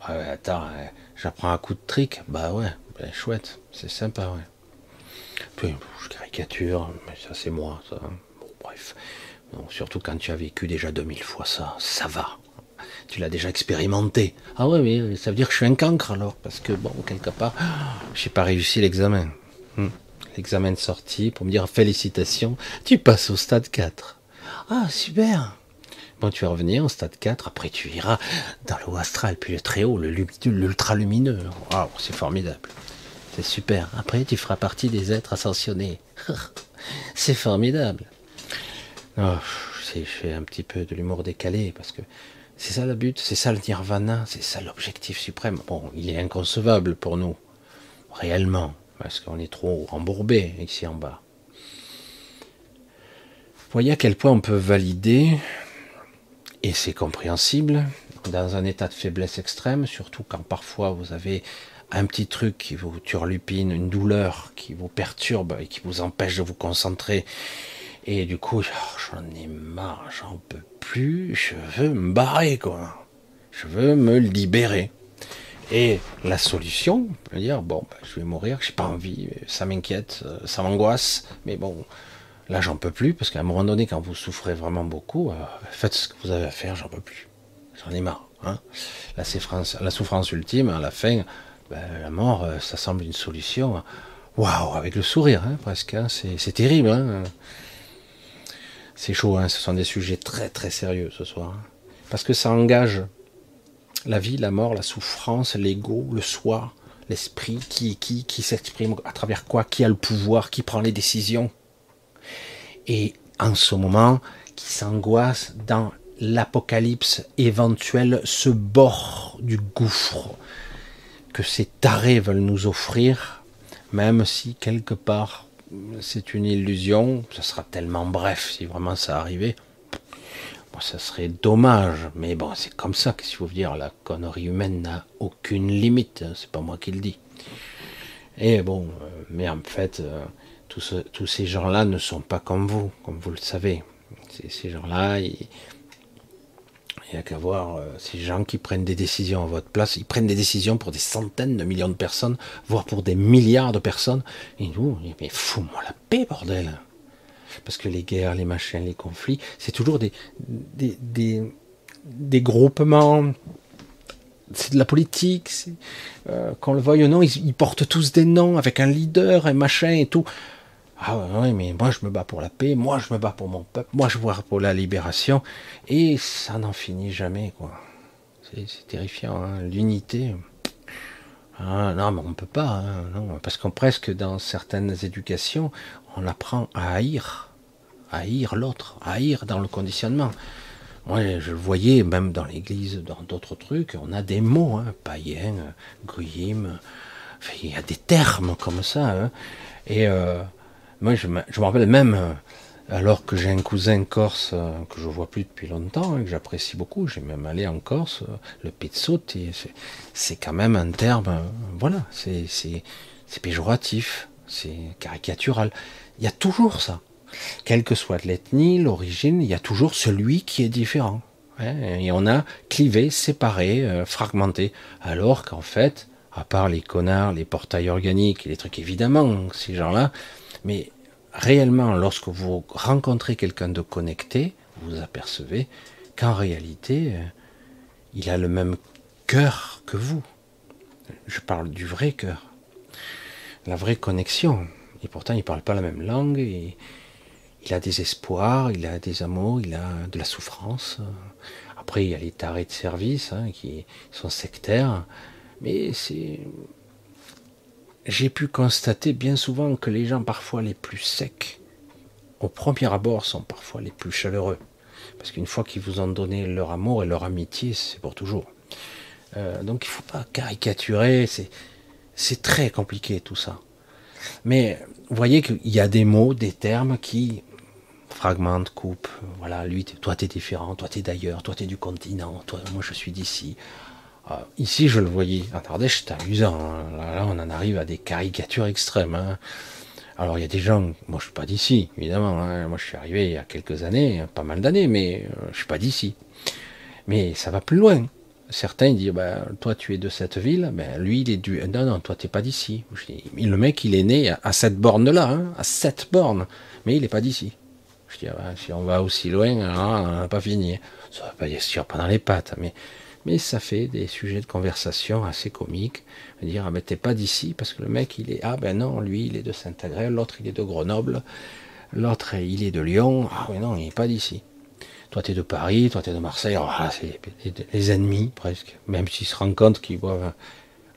Ah attends, hein, j'apprends un coup de trick, bah ouais, ben, chouette, c'est sympa, ouais. Caricature, mais ça c'est moi, ça. Bon, bref surtout quand tu as vécu déjà 2000 fois ça, ça va. Tu l'as déjà expérimenté. Ah ouais, mais ça veut dire que je suis un cancre alors, parce que bon, quelque part, <gasps> j'ai pas réussi l'examen. Hmm. L'examen de sortie pour me dire félicitations, tu passes au stade 4. Ah, super. Bon, tu vas revenir au stade 4, après tu iras dans le haut astral, puis le très haut, l'ultra lumineux. Waouh, c'est formidable. Super. Après, tu feras partie des êtres ascensionnés. <laughs> c'est formidable. Oh, je fais un petit peu de l'humour décalé parce que c'est ça le but, c'est ça le nirvana, c'est ça l'objectif suprême. Bon, il est inconcevable pour nous, réellement, parce qu'on est trop embourbé ici en bas. Voyez à quel point on peut valider, et c'est compréhensible, dans un état de faiblesse extrême, surtout quand parfois vous avez un petit truc qui vous turlupine, une douleur qui vous perturbe et qui vous empêche de vous concentrer et du coup, j'en ai marre, j'en peux plus, je veux me barrer, quoi. Je veux me libérer. Et la solution, dire, bon, bah, je vais mourir, j'ai pas envie, ça m'inquiète, euh, ça m'angoisse, mais bon, là j'en peux plus, parce qu'à un moment donné, quand vous souffrez vraiment beaucoup, euh, faites ce que vous avez à faire, j'en peux plus. J'en ai marre. Hein. La souffrance ultime, à la fin, ben, la mort, euh, ça semble une solution. Waouh, avec le sourire, hein, presque. Hein, c'est terrible. Hein. C'est chaud, hein, ce sont des sujets très très sérieux ce soir. Hein. Parce que ça engage la vie, la mort, la souffrance, l'ego, le soi, l'esprit, qui qui, qui s'exprime à travers quoi, qui a le pouvoir, qui prend les décisions. Et en ce moment, qui s'angoisse dans l'apocalypse éventuel, ce bord du gouffre que ces tarés veulent nous offrir, même si quelque part c'est une illusion, ça sera tellement bref si vraiment ça arrivait. Bon, ça serait dommage, mais bon, c'est comme ça que si vous dire, la connerie humaine n'a aucune limite, hein, c'est pas moi qui le dis. Et bon, euh, mais en fait, euh, tous, tous, ces gens-là ne sont pas comme vous, comme vous le savez. Ces gens-là, ils, il n'y a qu'à voir euh, ces gens qui prennent des décisions à votre place. Ils prennent des décisions pour des centaines de millions de personnes, voire pour des milliards de personnes. Et nous, mais fous-moi la paix, bordel Parce que les guerres, les machins, les conflits, c'est toujours des, des, groupements. C'est de la politique. Euh, qu'on le veuille ou non, ils portent tous des noms avec un leader, un machin et tout. Ah oui, mais moi je me bats pour la paix, moi je me bats pour mon peuple, moi je vois pour la libération, et ça n'en finit jamais, quoi. C'est terrifiant, hein. l'unité. Ah, non, mais on ne peut pas, hein, non, parce qu'on presque dans certaines éducations, on apprend à haïr, à haïr l'autre, à haïr dans le conditionnement. Moi, je le voyais même dans l'église, dans d'autres trucs, on a des mots, hein, païen, gruyim, il y a des termes comme ça, hein, et euh, moi, je me, rappelle même, euh, alors que j'ai un cousin corse euh, que je vois plus depuis longtemps, hein, que j'apprécie beaucoup, j'ai même allé en Corse, euh, le pizzotti, c'est quand même un terme, voilà, c'est péjoratif, c'est caricatural. Il y a toujours ça. Quelle que soit l'ethnie, l'origine, il y a toujours celui qui est différent. Hein, et on a clivé, séparé, fragmenté. Alors qu'en fait, à part les connards, les portails organiques, les trucs évidemment, ces gens-là, mais réellement, lorsque vous rencontrez quelqu'un de connecté, vous apercevez qu'en réalité, euh, il a le même cœur que vous. Je parle du vrai cœur, la vraie connexion. Et pourtant, il ne parle pas la même langue. Il a des espoirs, il a des amours, il a de la souffrance. Après, il y a les tarés de service hein, qui sont sectaires. Mais c'est j'ai pu constater bien souvent que les gens parfois les plus secs, au premier abord, sont parfois les plus chaleureux. Parce qu'une fois qu'ils vous ont donné leur amour et leur amitié, c'est pour toujours. Euh, donc il ne faut pas caricaturer, c'est très compliqué tout ça. Mais vous voyez qu'il y a des mots, des termes qui fragmentent, coupent. Voilà, lui, toi tu es différent, toi tu es d'ailleurs, toi tu es du continent, toi, moi je suis d'ici. Ah, ici, je le voyais. En Ardèche, c'est amusant. Hein. Là, on en arrive à des caricatures extrêmes. Hein. Alors, il y a des gens, moi, je suis pas d'ici, évidemment. Hein. Moi, je suis arrivé il y a quelques années, pas mal d'années, mais euh, je suis pas d'ici. Mais ça va plus loin. Certains disent, bah, toi, tu es de cette ville, ben, lui, il est du. Non, non, toi, t'es pas d'ici. Le mec, il est né à, cette borne-là, à cette borne, mais il n'est pas d'ici. Je dis, ah, bah, si on va aussi loin, on n'a pas fini. Ça va pas sûr pas dans les pattes, mais mais ça fait des sujets de conversation assez comiques. Dire, ah ben t'es pas d'ici, parce que le mec, il est, ah ben non, lui, il est de Saint-Agrève, l'autre, il est de Grenoble, l'autre, il est de Lyon, ah ben non, il n'est pas d'ici. Toi, tu es de Paris, toi, tu es de Marseille, ah, c'est les ennemis, presque, même s'ils se rendent compte qu'ils boivent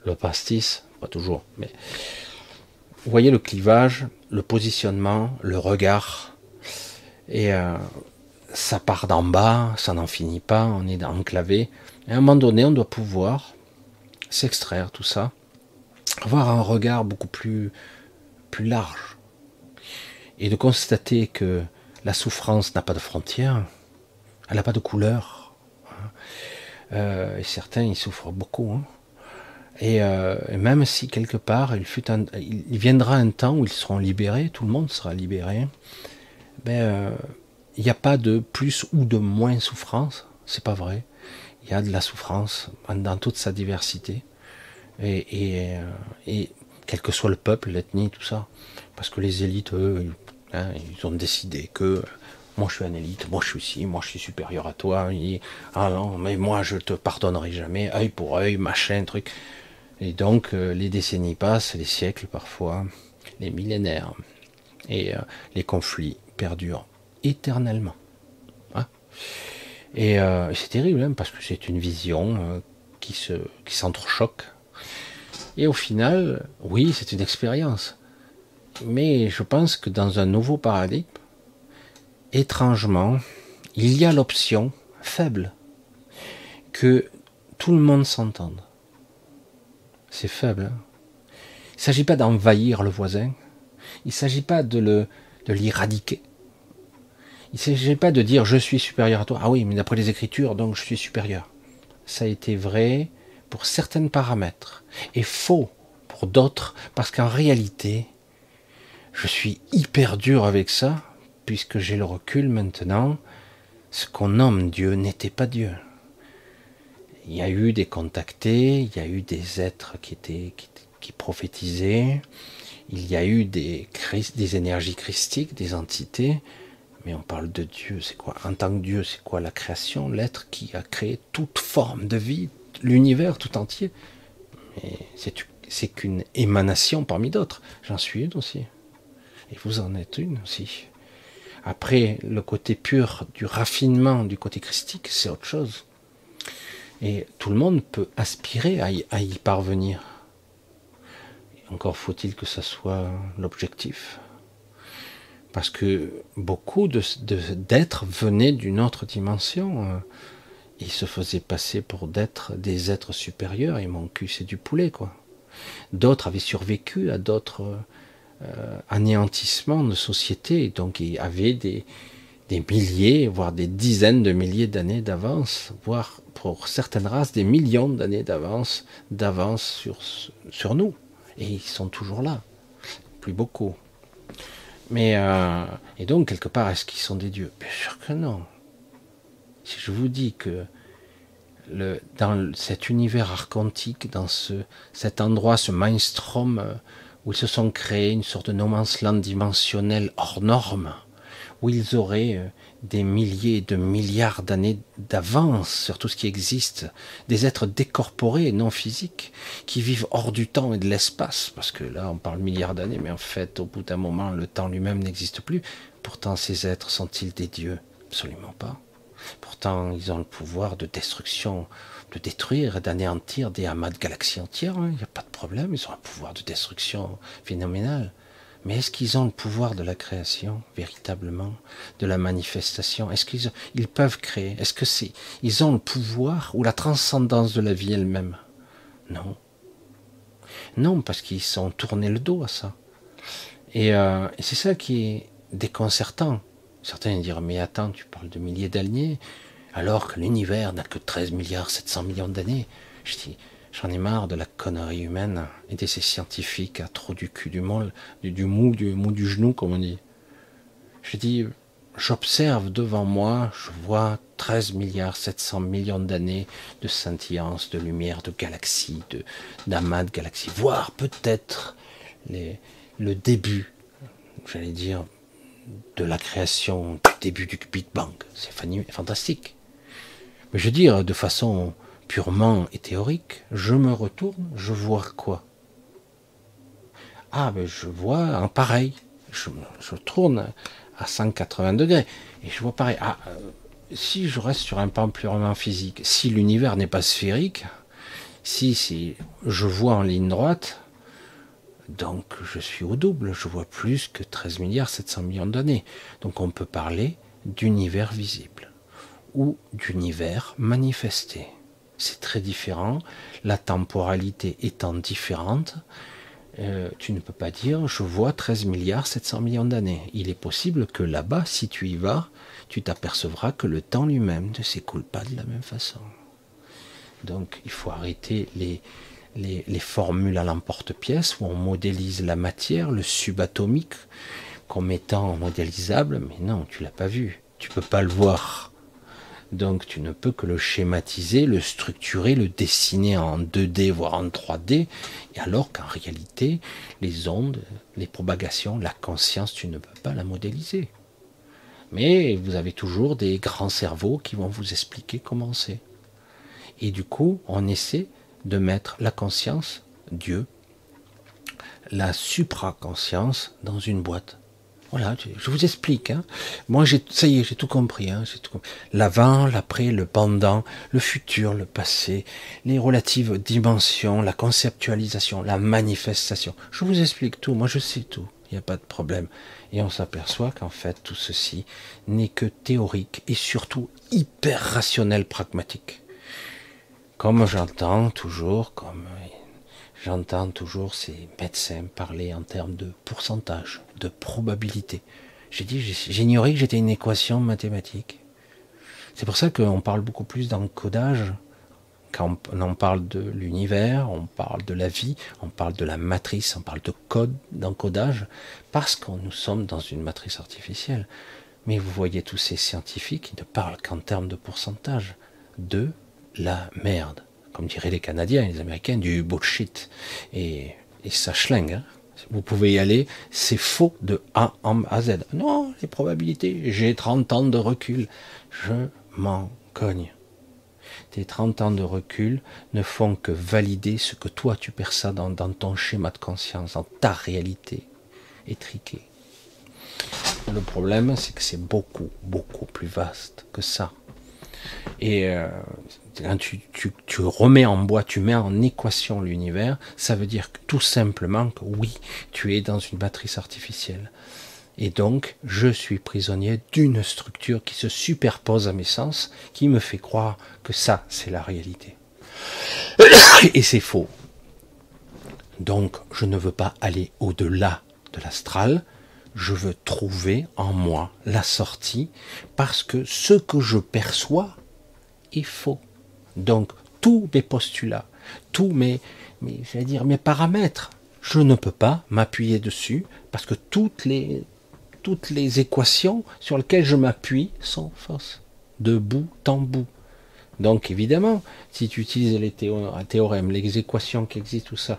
le pastis, pas toujours, mais vous voyez le clivage, le positionnement, le regard, et euh, ça part d'en bas, ça n'en finit pas, on est enclavé. Et à un moment donné, on doit pouvoir s'extraire tout ça, avoir un regard beaucoup plus, large, et de constater que la souffrance n'a pas de frontières, elle n'a pas de couleur. Hein. Euh, et certains, ils souffrent beaucoup. Hein. Euh, et, même si quelque part, il, viendra un temps où ils seront libérés, tout le monde sera libéré, ben, euh, il n'y a pas de plus ou de moins souffrance, c'est pas vrai il y a de la souffrance dans toute sa diversité. Et, euh, quel que soit le peuple, l'ethnie, tout ça. Parce que les élites, eux, hein, ils ont décidé que moi je suis un élite, moi je suis ici, moi je suis supérieur à toi. ah non, mais moi je te pardonnerai jamais, œil pour œil, machin, truc. Et donc euh, les décennies passent, les siècles parfois, les millénaires. Et euh, les conflits perdurent éternellement. Hein euh, et c'est terrible, hein, parce que c'est une vision euh, qui se, qui s'entrechoque. Et au final, oui, c'est une expérience. Mais je pense que dans un nouveau paradigme, étrangement, il y a l'option faible que tout le monde s'entende. C'est faible. Hein. il ne s'agit pas d'envahir le voisin. Il ne s'agit pas de, le, de l'éradiquer. Il ne s'agit pas de dire je suis supérieur à toi. Ah oui, mais d'après les Écritures, donc je suis supérieur. Ça a été vrai pour certains paramètres et faux pour d'autres, parce qu'en réalité, je suis hyper dur avec ça, puisque j'ai le recul maintenant. Ce qu'on nomme Dieu n'était pas Dieu. Il y a eu des contactés, il y a eu des êtres qui prophétisaient, il y a eu des énergies christiques, des entités, mais on parle de Dieu, c'est quoi? En tant que Dieu, c'est quoi la création? L'être qui a créé toute forme de vie, l'univers tout entier. Mais c'est qu'une émanation parmi d'autres. J'en suis une aussi. Et vous en êtes une aussi. Après, le côté pur du raffinement du côté christique, c'est autre chose. Et tout le monde peut aspirer à y, à y parvenir. encore faut-il que ça soit l'objectif parce que beaucoup d'êtres venaient d'une autre dimension. Ils se faisaient passer pour d'être des êtres supérieurs, et mon cul c'est du poulet quoi. D'autres avaient survécu à d'autres euh, anéantissement de société. Donc il y avait des, des milliers, voire des dizaines de milliers d'années d'avance, voire pour certaines races des millions d'années d'avance, d'avance sur nous. Et ils sont toujours là. Plus beaucoup. Mais, euh, et donc, quelque part, est-ce qu'ils sont des dieux? Bien sûr que non. Si je vous dis que le, dans cet univers archontique, dans ce, cet endroit, ce mainstrom euh, où ils se sont créés une sorte de no man's land dimensionnel hors norme, où ils auraient euh, des milliers de milliards d'années d'avance sur tout ce qui existe, des êtres décorporés et non physiques, qui vivent hors du temps et de l'espace, parce que là on parle milliards d'années, mais en fait au bout d'un moment le temps lui-même n'existe plus. Pourtant ces êtres sont-ils des dieux? Absolument pas. Pourtant ils ont le pouvoir de destruction, de détruire et d'anéantir des amas de galaxies entières, hein. il n'y a pas de problème, ils ont un pouvoir de destruction phénoménal. Mais est-ce qu'ils ont le pouvoir de la création, véritablement, de la manifestation? Est-ce qu'ils ils peuvent créer? Est-ce que c'est ils ont le pouvoir ou la transcendance de la vie elle-même? Non. Non, parce qu'ils sont tournés le dos à ça. Et, euh, et c'est ça qui est déconcertant. Certains diront, mais attends, tu parles de milliers d'années, alors que l'univers n'a que 13 milliards 700 millions d'années. Je dis, J'en ai marre de la connerie humaine et de ces scientifiques à trop du cul du monde, du, mou, du mou du genou, comme on dit. Je dis, j'observe devant moi, je vois 13 milliards 700 millions d'années de scintillance, de lumière, de galaxies, d'amas de galaxies, voire peut-être le début, j'allais dire, de la création, du début du Big Bang. C'est fantastique. Mais je veux dire, de façon purement et théorique, je me retourne, je vois quoi? Ah, ben je vois un pareil. Je, tourne à 180 degrés et je vois pareil. Ah, euh, si je reste sur un plan purement physique, si l'univers n'est pas sphérique, si, si je vois en ligne droite, donc je suis au double, je vois plus que 13 milliards 700 millions d'années. Donc on peut parler d'univers visible ou d'univers manifesté c'est très différent. La temporalité étant différente, euh, tu ne peux pas dire je vois 13 milliards 700 millions d'années. Il est possible que là-bas, si tu y vas, tu t'apercevras que le temps lui-même ne s'écoule pas de la même façon. Donc il faut arrêter les, les, les formules à l'emporte-pièce où on modélise la matière, le subatomique, comme étant modélisable, mais non, tu l'as pas vu, tu peux pas le voir. Donc tu ne peux que le schématiser, le structurer, le dessiner en 2D, voire en 3D, et alors qu'en réalité, les ondes, les propagations, la conscience, tu ne peux pas la modéliser. Mais vous avez toujours des grands cerveaux qui vont vous expliquer comment c'est. Et du coup, on essaie de mettre la conscience, Dieu, la supraconscience dans une boîte. Voilà, je vous explique. Hein. Moi, j'ai, ça y est, j'ai tout compris. Hein, L'avant, l'après, le pendant, le futur, le passé, les relatives dimensions, la conceptualisation, la manifestation. Je vous explique tout. Moi, je sais tout. Il n'y a pas de problème. Et on s'aperçoit qu'en fait, tout ceci n'est que théorique et surtout hyper rationnel, pragmatique. Comme j'entends toujours, comme j'entends toujours ces médecins parler en termes de pourcentage, de probabilité. J'ai dit, j'ignorais que j'étais une équation mathématique. C'est pour ça qu'on parle beaucoup plus d'encodage. Quand on parle de l'univers, on parle de la vie, on parle de la matrice, on parle de code, d'encodage, parce que nous sommes dans une matrice artificielle. Mais vous voyez tous ces scientifiques qui ne parlent qu'en termes de pourcentage de la merde comme diraient les Canadiens et les Américains, du bullshit. Et, ça schlingue. Hein. Vous pouvez y aller, c'est faux de A à Z. Non, les probabilités, j'ai 30 ans de recul. Je m'en cogne. Tes 30 ans de recul ne font que valider ce que toi tu perçois dans, dans ton schéma de conscience, dans ta réalité étriquée. Le problème, c'est que c'est beaucoup, beaucoup plus vaste que ça. Et euh, quand tu, remets en bois, tu mets en équation l'univers, ça veut dire tout simplement que oui, tu es dans une matrice artificielle. Et donc, je suis prisonnier d'une structure qui se superpose à mes sens, qui me fait croire que ça, c'est la réalité. <coughs> Et c'est faux. Donc, je ne veux pas aller au-delà de l'astral, je veux trouver en moi la sortie parce que ce que je perçois est faux. Donc tous mes postulats, tous mes, mes dire mes paramètres, je ne peux pas m'appuyer dessus parce que toutes les toutes les équations sur lesquelles je m'appuie sont fausses, de bout en bout. Donc évidemment, si tu utilises les théorèmes, les équations qui existent, tout ça,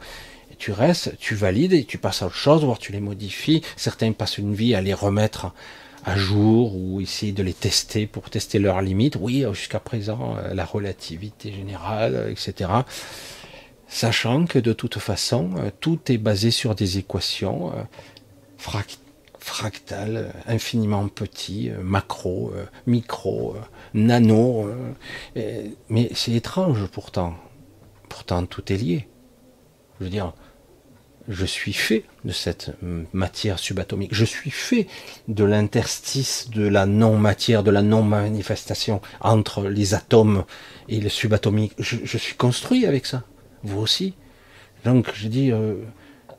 tu restes, tu valides et tu passes à autre chose, voire tu les modifies. Certains passent une vie à les remettre à jour ou essayer de les tester pour tester leurs limites. Oui, jusqu'à présent, euh, la relativité générale, etc. Sachant que de toute façon, euh, tout est basé sur des équations euh, fractales, infiniment petits, macro, micro, nano. Mais c'est étrange pourtant. Pourtant, tout est lié. Je veux dire, je suis fait de cette matière subatomique, je suis fait de l'interstice de la non-matière, de la non-manifestation entre les atomes et le subatomique. Je, suis construit avec ça, vous aussi. Donc je dis, euh,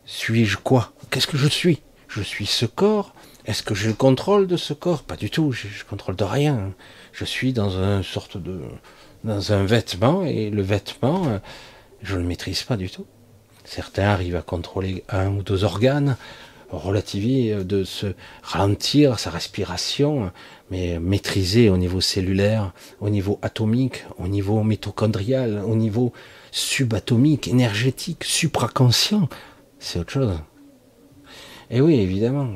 suis-je quoi? Qu'est-ce que je suis? Je suis ce corps Est-ce que j'ai le contrôle de ce corps? Pas du tout, je, je contrôle de rien. Je suis dans une sorte de... dans un vêtement, et le vêtement, euh, je ne le maîtrise pas du tout. Certains arrivent à contrôler un ou deux organes, relativiser, euh, de se ralentir sa respiration, mais maîtriser au niveau cellulaire, au niveau atomique, au niveau mitochondrial, au niveau subatomique, énergétique, supraconscient, c'est autre chose. Et oui, évidemment,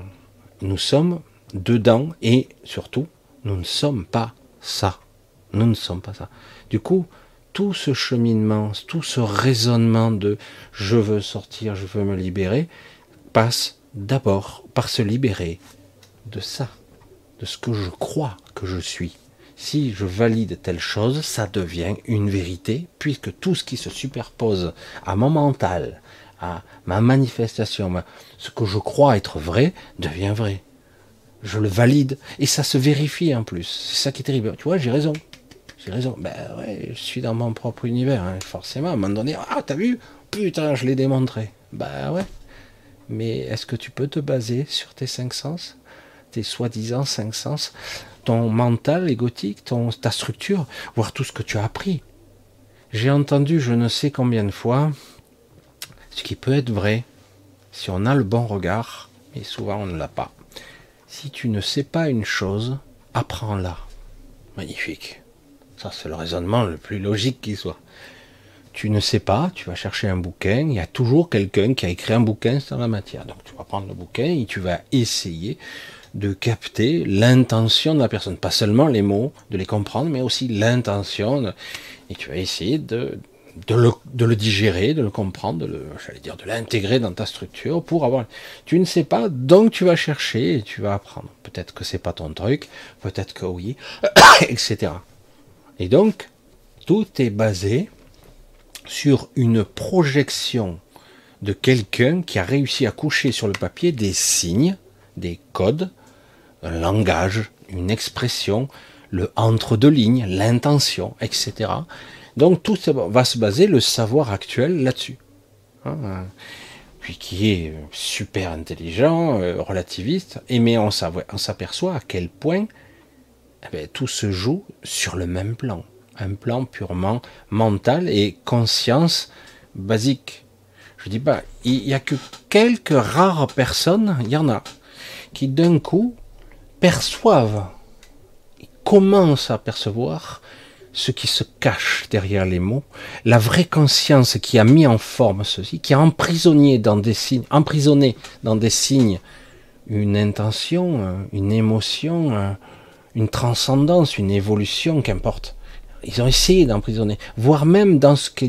nous sommes dedans et surtout, nous ne sommes pas ça. Nous ne sommes pas ça. Du coup, tout ce cheminement, tout ce raisonnement de je veux sortir, je veux me libérer, passe d'abord par se libérer de ça, de ce que je crois que je suis. Si je valide telle chose, ça devient une vérité, puisque tout ce qui se superpose à mon mental, à ma manifestation, ce que je crois être vrai, devient vrai. Je le valide, et ça se vérifie en plus. C'est ça qui est terrible. Tu vois, j'ai raison. Raison. Ben ouais, je suis dans mon propre univers, hein, forcément. À un moment donné, ah, t'as vu? Putain, je l'ai démontré. Ben ouais. Mais est-ce que tu peux te baser sur tes cinq sens Tes soi-disant cinq sens Ton mental égotique, ton, ta structure, voir tout ce que tu as appris? J'ai entendu je ne sais combien de fois ce qui peut être vrai si on a le bon regard, mais souvent on ne l'a pas. Si tu ne sais pas une chose, apprends-la. Magnifique. Ça, c'est le raisonnement le plus logique qui soit. Tu ne sais pas, tu vas chercher un bouquin, il y a toujours quelqu'un qui a écrit un bouquin sur la matière. Donc tu vas prendre le bouquin et tu vas essayer de capter l'intention de la personne. Pas seulement les mots, de les comprendre, mais aussi l'intention. Et tu vas essayer de, le, digérer, de le comprendre, de j'allais dire, de l'intégrer dans ta structure pour avoir. Tu ne sais pas, donc tu vas chercher et tu vas apprendre. Peut-être que c'est pas ton truc, peut-être que oui, <coughs> etc. Et donc, tout est basé sur une projection de quelqu'un qui a réussi à coucher sur le papier des signes, des codes, un langage, une expression, le entre deux lignes, l'intention, etc. Donc tout va se baser, le savoir actuel, là-dessus. Hein, puis qui est super intelligent, euh, relativiste, et mais on s'aperçoit à quel point eh ben, tout se joue sur le même plan, un plan purement mental et conscience basique. Je dis pas, il y a que quelques rares personnes, il y en a, qui d'un coup perçoivent, commencent à percevoir ce qui se cache derrière les mots, la vraie conscience qui a mis en forme ceci, qui a emprisonné dans des signes, emprisonné dans des signes une intention, une émotion, une transcendance, une évolution, qu'importe. Ils ont essayé d'emprisonner, voire même dans ce que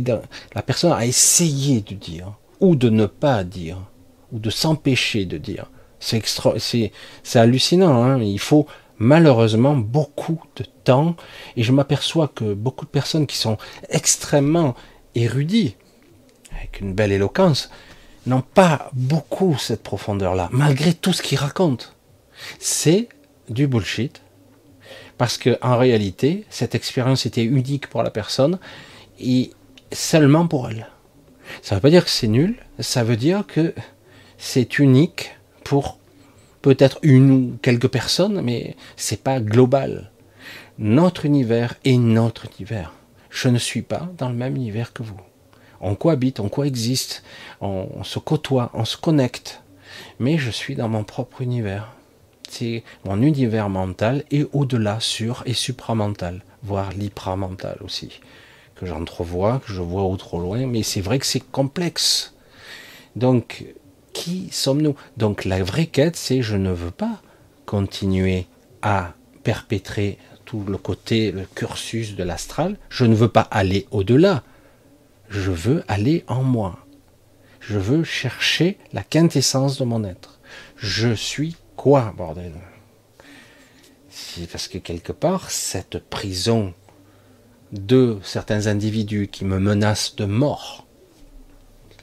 la personne a essayé de dire, ou de ne pas dire, ou de s'empêcher de dire. C'est hallucinant. Hein Il faut malheureusement beaucoup de temps, et je m'aperçois que beaucoup de personnes qui sont extrêmement érudits, avec une belle éloquence, n'ont pas beaucoup cette profondeur-là, malgré tout ce qu'ils racontent. C'est du bullshit, parce que en réalité, cette expérience était unique pour la personne et seulement pour elle. Ça ne veut pas dire que c'est nul, ça veut dire que c'est unique pour peut-être une ou quelques personnes, mais c'est pas global. Notre univers est notre univers. Je ne suis pas dans le même univers que vous. On cohabite, on coexiste, on, se côtoie, on se connecte, mais je suis dans mon propre univers. Mon univers mental et au-delà, sur et supramental, voire lipramental aussi, que j'entrevois, que je vois au trop loin, mais c'est vrai que c'est complexe. Donc, qui sommes-nous? Donc la vraie quête, c'est je ne veux pas continuer à perpétrer tout le côté, le cursus de l'astral. Je ne veux pas aller au-delà. Je veux aller en moi. Je veux chercher la quintessence de mon être. Je suis quoi, bordel? C'est parce que quelque part, cette prison de certains individus qui me menacent de mort,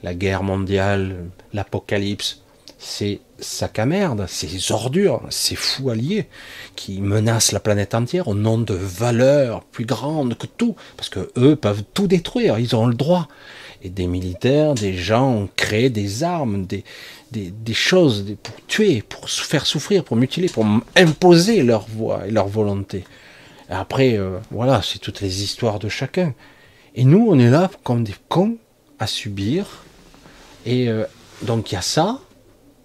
la guerre mondiale, l'apocalypse, c'est sac à merde, ces ordures, ces fous alliés qui menacent la planète entière au nom de valeurs plus grandes que tout, parce que eux peuvent tout détruire, ils ont le droit. Et des militaires, des gens ont créé des armes, des, des, choses pour tuer, pour faire souffrir, pour mutiler, pour imposer leur voix et leur volonté. après, euh, voilà, c'est toutes les histoires de chacun. Et nous, on est là comme des cons à subir et euh, donc il y a ça.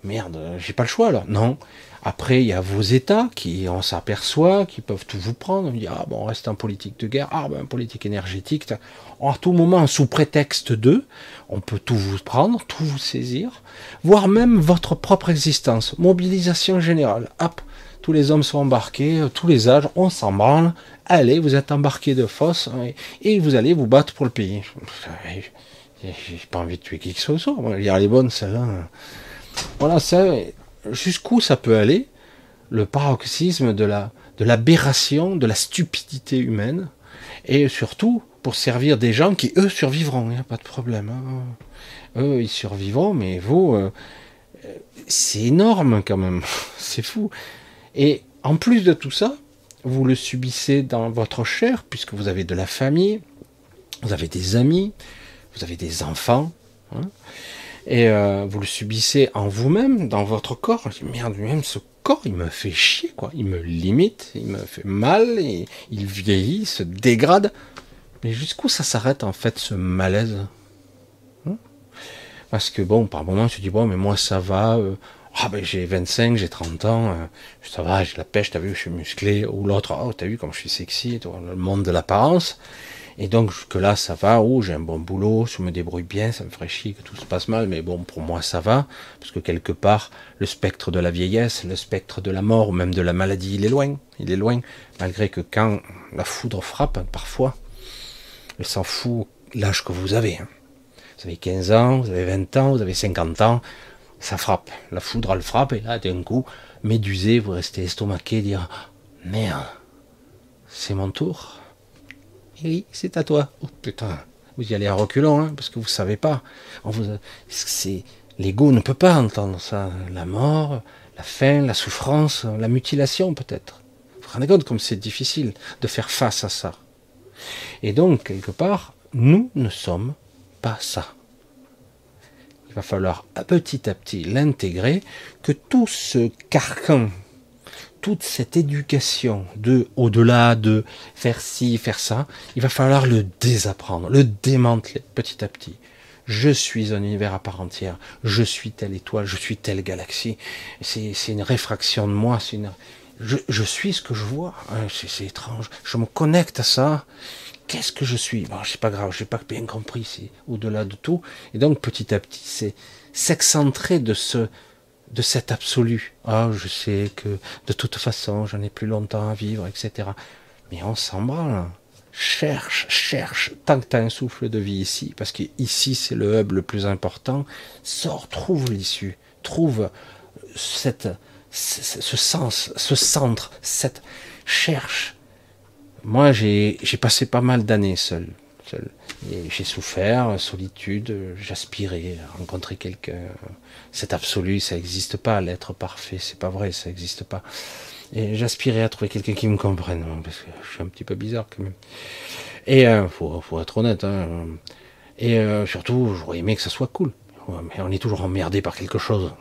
Merde, j'ai pas le choix alors. Non. Après, il y a vos États qui, on s'aperçoit, qui peuvent tout vous prendre. On dit, ah bon, on reste en politique de guerre, ah ben, politique énergétique. À tout moment, sous prétexte de, on peut tout vous prendre, tout vous saisir, voire même votre propre existence. Mobilisation générale. Hop, tous les hommes sont embarqués, tous les âges, on s'en branle. Allez, vous êtes embarqués de force et vous allez vous battre pour le pays. J'ai pas envie de tuer qui que ce soit. Moi, elle est bonne, celle-là. Voilà, ça, jusqu'où ça peut aller, le paroxysme de la, de l'aberration, de la stupidité humaine, et surtout pour servir des gens qui, eux, survivront, a pas de problème. Hein. Eux, ils survivront, mais vous, euh, c'est énorme quand même, <laughs> c'est fou. Et en plus de tout ça, vous le subissez dans votre chair, puisque vous avez de la famille, vous avez des amis, vous avez des enfants, hein, et euh, vous le subissez en vous-même, dans votre corps. Je dis, merde, même ce corps, il me fait chier, quoi. Il me limite, il me fait mal, il vieillit, il se dégrade. Mais jusqu'où ça s'arrête, en fait, ce malaise hein? Parce que, bon, par moment, je dis, bon, mais moi, ça va. Euh, ah ben j'ai 25, j'ai 30 ans, euh, ça va, j'ai la pêche, t'as vu, je suis musclé, ou l'autre, oh t'as vu comme je suis sexy, le monde de l'apparence. Et donc que là ça va, oh j'ai un bon boulot, je me débrouille bien, ça me ferait chier que tout se passe mal, mais bon pour moi ça va, parce que quelque part le spectre de la vieillesse, le spectre de la mort ou même de la maladie, il est loin, il est loin, malgré que quand la foudre frappe, parfois, elle s'en fout l'âge que vous avez. Hein. Vous avez 15 ans, vous avez 20 ans, vous avez 50 ans, ça frappe, la foudre elle frappe, et là d'un coup, médusé, vous restez estomaqué, dire merde, c'est mon tour oui, c'est à toi. Oh putain, vous y allez à reculons, hein, parce que vous savez pas. L'ego ne peut pas entendre ça. La mort, la faim, la souffrance, la mutilation peut-être. Vous vous rendez compte comme c'est difficile de faire face à ça. Et donc, quelque part, nous ne sommes pas ça. Il va falloir petit à petit l'intégrer, que tout ce carcan toute cette éducation de au-delà de faire ci, faire ça, il va falloir le désapprendre, le démanteler petit à petit. Je suis un univers à part entière, je suis telle étoile, je suis telle galaxie. C'est une réfraction de moi, je, suis ce que je vois. Hein, c'est étrange. Je me connecte à ça. Qu'est-ce que je suis Bon, c'est pas grave, j'ai pas bien compris. C'est au-delà de tout. Et donc petit à petit, c'est s'excentrer de ce de cet absolu. Ah, je sais que de toute façon, j'en ai plus longtemps à vivre, etc. Mais on s'en branle. Cherche, cherche, tant que tu as un souffle de vie ici, parce que ici c'est le hub le plus important, sors, trouve l'issue, trouve cette, ce sens, ce centre, cette cherche. Moi, j'ai passé pas mal d'années seul. seul. J'ai souffert, solitude, j'aspirais à rencontrer quelqu'un. Cet absolu, ça n'existe pas, l'être parfait, c'est pas vrai, ça n'existe pas. Et j'aspirais à trouver quelqu'un qui me comprenne, hein, parce que je suis un petit peu bizarre quand même. Et euh, faut, être honnête. Hein. Et euh, surtout, j'aurais aimé que ça soit cool. Mais on est toujours emmerdé par quelque chose.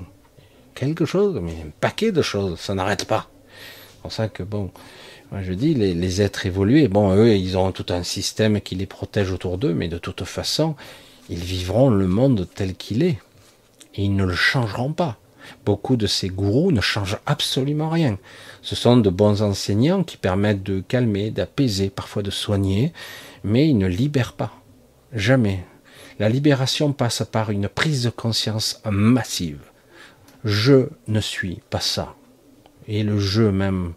quelque chose, mais un paquet de choses, ça n'arrête pas. C'est pour ça que bon, je dis, les, êtres évolués, bon, eux, ils ont tout un système qui les protège autour d'eux, mais de toute façon, ils vivront le monde tel qu'il est. Et ils ne le changeront pas. Beaucoup de ces gourous ne changent absolument rien. Ce sont de bons enseignants qui permettent de calmer, d'apaiser, parfois de soigner, mais ils ne libèrent pas. Jamais. La libération passe par une prise de conscience massive. Je ne suis pas ça. Et le jeu même,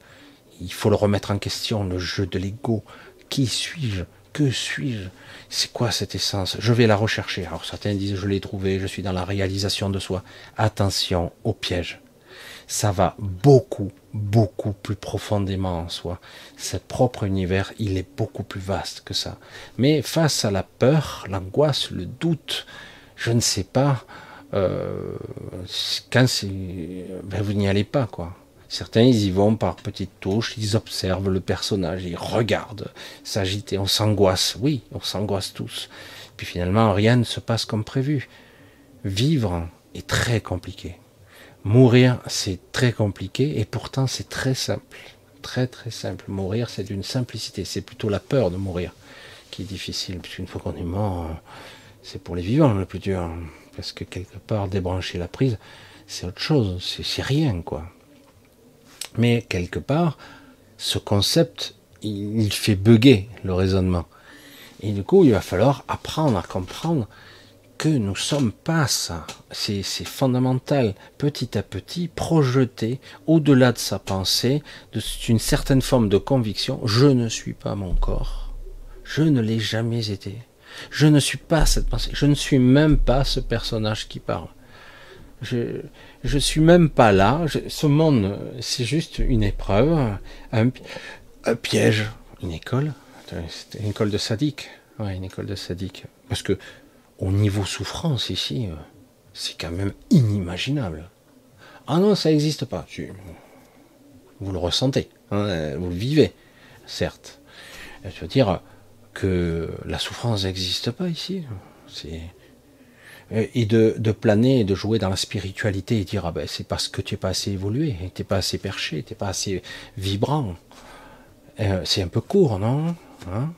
il faut le remettre en question, le jeu de l'ego. Qui suis-je? Que suis-je? C'est quoi cette essence? Je vais la rechercher. Alors certains disent je l'ai trouvée, je suis dans la réalisation de soi. Attention au piège. Ça va beaucoup, beaucoup plus profondément en soi. Ce propre univers, il est beaucoup plus vaste que ça. Mais face à la peur, l'angoisse, le doute, je ne sais pas, euh, quand c'est, ben vous n'y allez pas, quoi. Certains, ils y vont par petites touches, ils observent le personnage, ils regardent s'agiter, on s'angoisse, oui, on s'angoisse tous. Puis finalement, rien ne se passe comme prévu. Vivre est très compliqué. Mourir, c'est très compliqué et pourtant c'est très simple. Très très simple. Mourir, c'est d'une simplicité. C'est plutôt la peur de mourir qui est difficile. Puisqu'une fois qu'on est mort, c'est pour les vivants le plus dur. Parce que quelque part, débrancher la prise, c'est autre chose. C'est rien, quoi. Mais quelque part, ce concept, il fait bugger le raisonnement. Et du coup, il va falloir apprendre à comprendre que nous sommes pas ça. C'est fondamental, petit à petit, projeter au-delà de sa pensée, d'une certaine forme de conviction, je ne suis pas mon corps. Je ne l'ai jamais été. Je ne suis pas cette pensée. Je ne suis même pas ce personnage qui parle. Je, je suis même pas là. ce monde, c'est juste une épreuve, un, piège, une école, une école de sadique. Une école de sadique. Parce que au niveau souffrance ici, euh, c'est quand même inimaginable. Ah non, ça n'existe pas. Vous le ressentez, hein, vous le vivez, certes. Je veux dire que la souffrance n'existe pas ici. Et de, planer et de jouer dans la spiritualité et dire ah ben c'est parce que tu n'es pas assez évolué, tu n'es pas assez perché, tu n'es pas assez vibrant. Euh, c'est un peu court, non hein?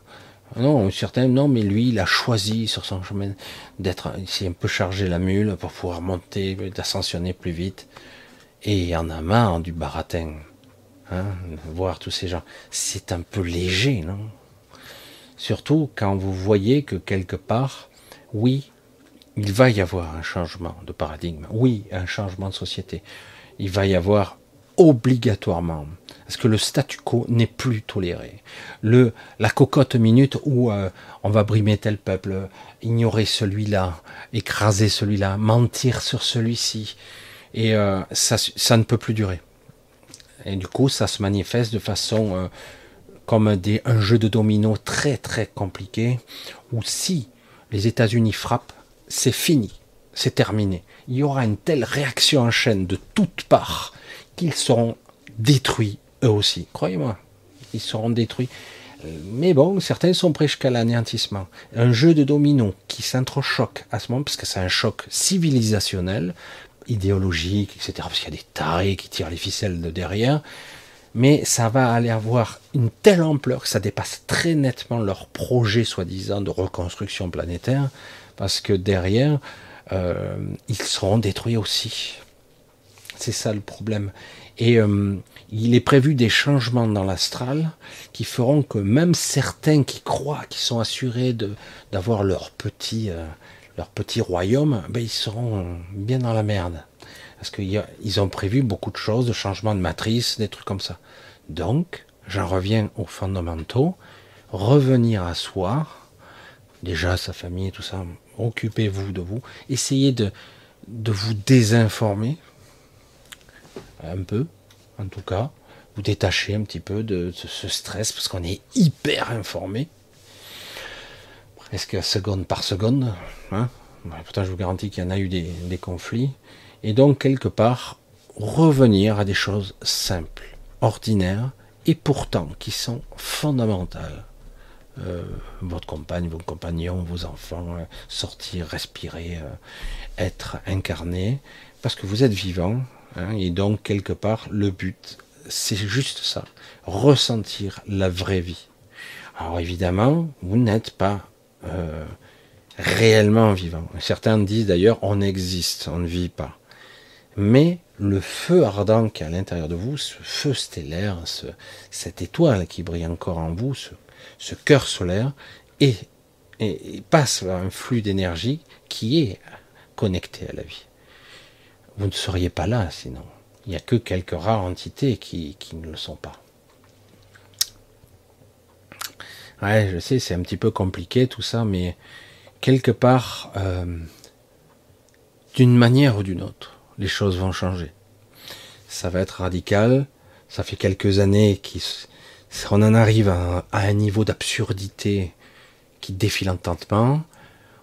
Non, certains, non, mais lui, il a choisi sur son chemin d'être, il un peu chargé la mule pour pouvoir monter, d'ascensionner plus vite. Et il en a marre du baratin. Hein, voir tous ces gens. C'est un peu léger, non? Surtout quand vous voyez que quelque part, oui, il va y avoir un changement de paradigme. Oui, un changement de société. Il va y avoir obligatoirement parce que le statu quo n'est plus toléré. Le, la cocotte minute où euh, on va brimer tel peuple, ignorer celui-là, écraser celui-là, mentir sur celui-ci, et euh, ça, ça ne peut plus durer. Et du coup, ça se manifeste de façon euh, comme des, un jeu de domino très très compliqué, où si les États-Unis frappent, c'est fini, c'est terminé. Il y aura une telle réaction en chaîne de toutes parts qu'ils seront détruits eux aussi. Croyez-moi, ils seront détruits. Mais bon, certains sont prêts jusqu'à l'anéantissement. Un jeu de domino qui s'entrechoque à ce moment, parce que c'est un choc civilisationnel, idéologique, etc. Parce qu'il y a des tarés qui tirent les ficelles de derrière. Mais ça va aller avoir une telle ampleur que ça dépasse très nettement leur projet soi-disant de reconstruction planétaire, parce que derrière, euh, ils seront détruits aussi. C'est ça le problème. Et euh, il est prévu des changements dans l'astral qui feront que même certains qui croient, qui sont assurés d'avoir leur petit, euh, leur petit royaume, ben ils seront bien dans la merde. Parce qu'ils ont prévu beaucoup de choses, de changements de matrice, des trucs comme ça. Donc, j'en reviens aux fondamentaux, revenir à soi, déjà sa famille, tout ça, occupez-vous de vous, essayez de, vous désinformer, un peu, en tout cas, vous détacher un petit peu de, ce stress, parce qu'on est hyper informé, presque seconde par seconde. Hein Pourtant, je vous garantis qu'il y en a eu des, conflits. Et donc, quelque part, revenir à des choses simples, ordinaires, et pourtant qui sont fondamentales. Euh, votre compagne, vos compagnons, vos enfants, euh, sortir, respirer, euh, être incarné, parce que vous êtes vivant, Hein, et donc, quelque part, le but, c'est juste ça, ressentir la vraie vie. Alors évidemment, vous n'êtes pas réellement vivant. Certains disent d'ailleurs, on existe, on ne vit pas. Mais le feu ardent qui est à l'intérieur de vous, ce feu stellaire, cette étoile qui brille encore en vous, ce, cœur solaire, et, passe un flux d'énergie qui est connecté à la vie. Vous ne seriez pas là sinon. Il n'y a que quelques rares entités qui, ne le sont pas. Ouais, je sais, c'est un petit peu compliqué tout ça, mais quelque part, euh, d'une manière ou d'une autre, les choses vont changer. Ça va être radical. Ça fait quelques années qu'on en arrive à, un niveau d'absurdité qui défie l'entendement.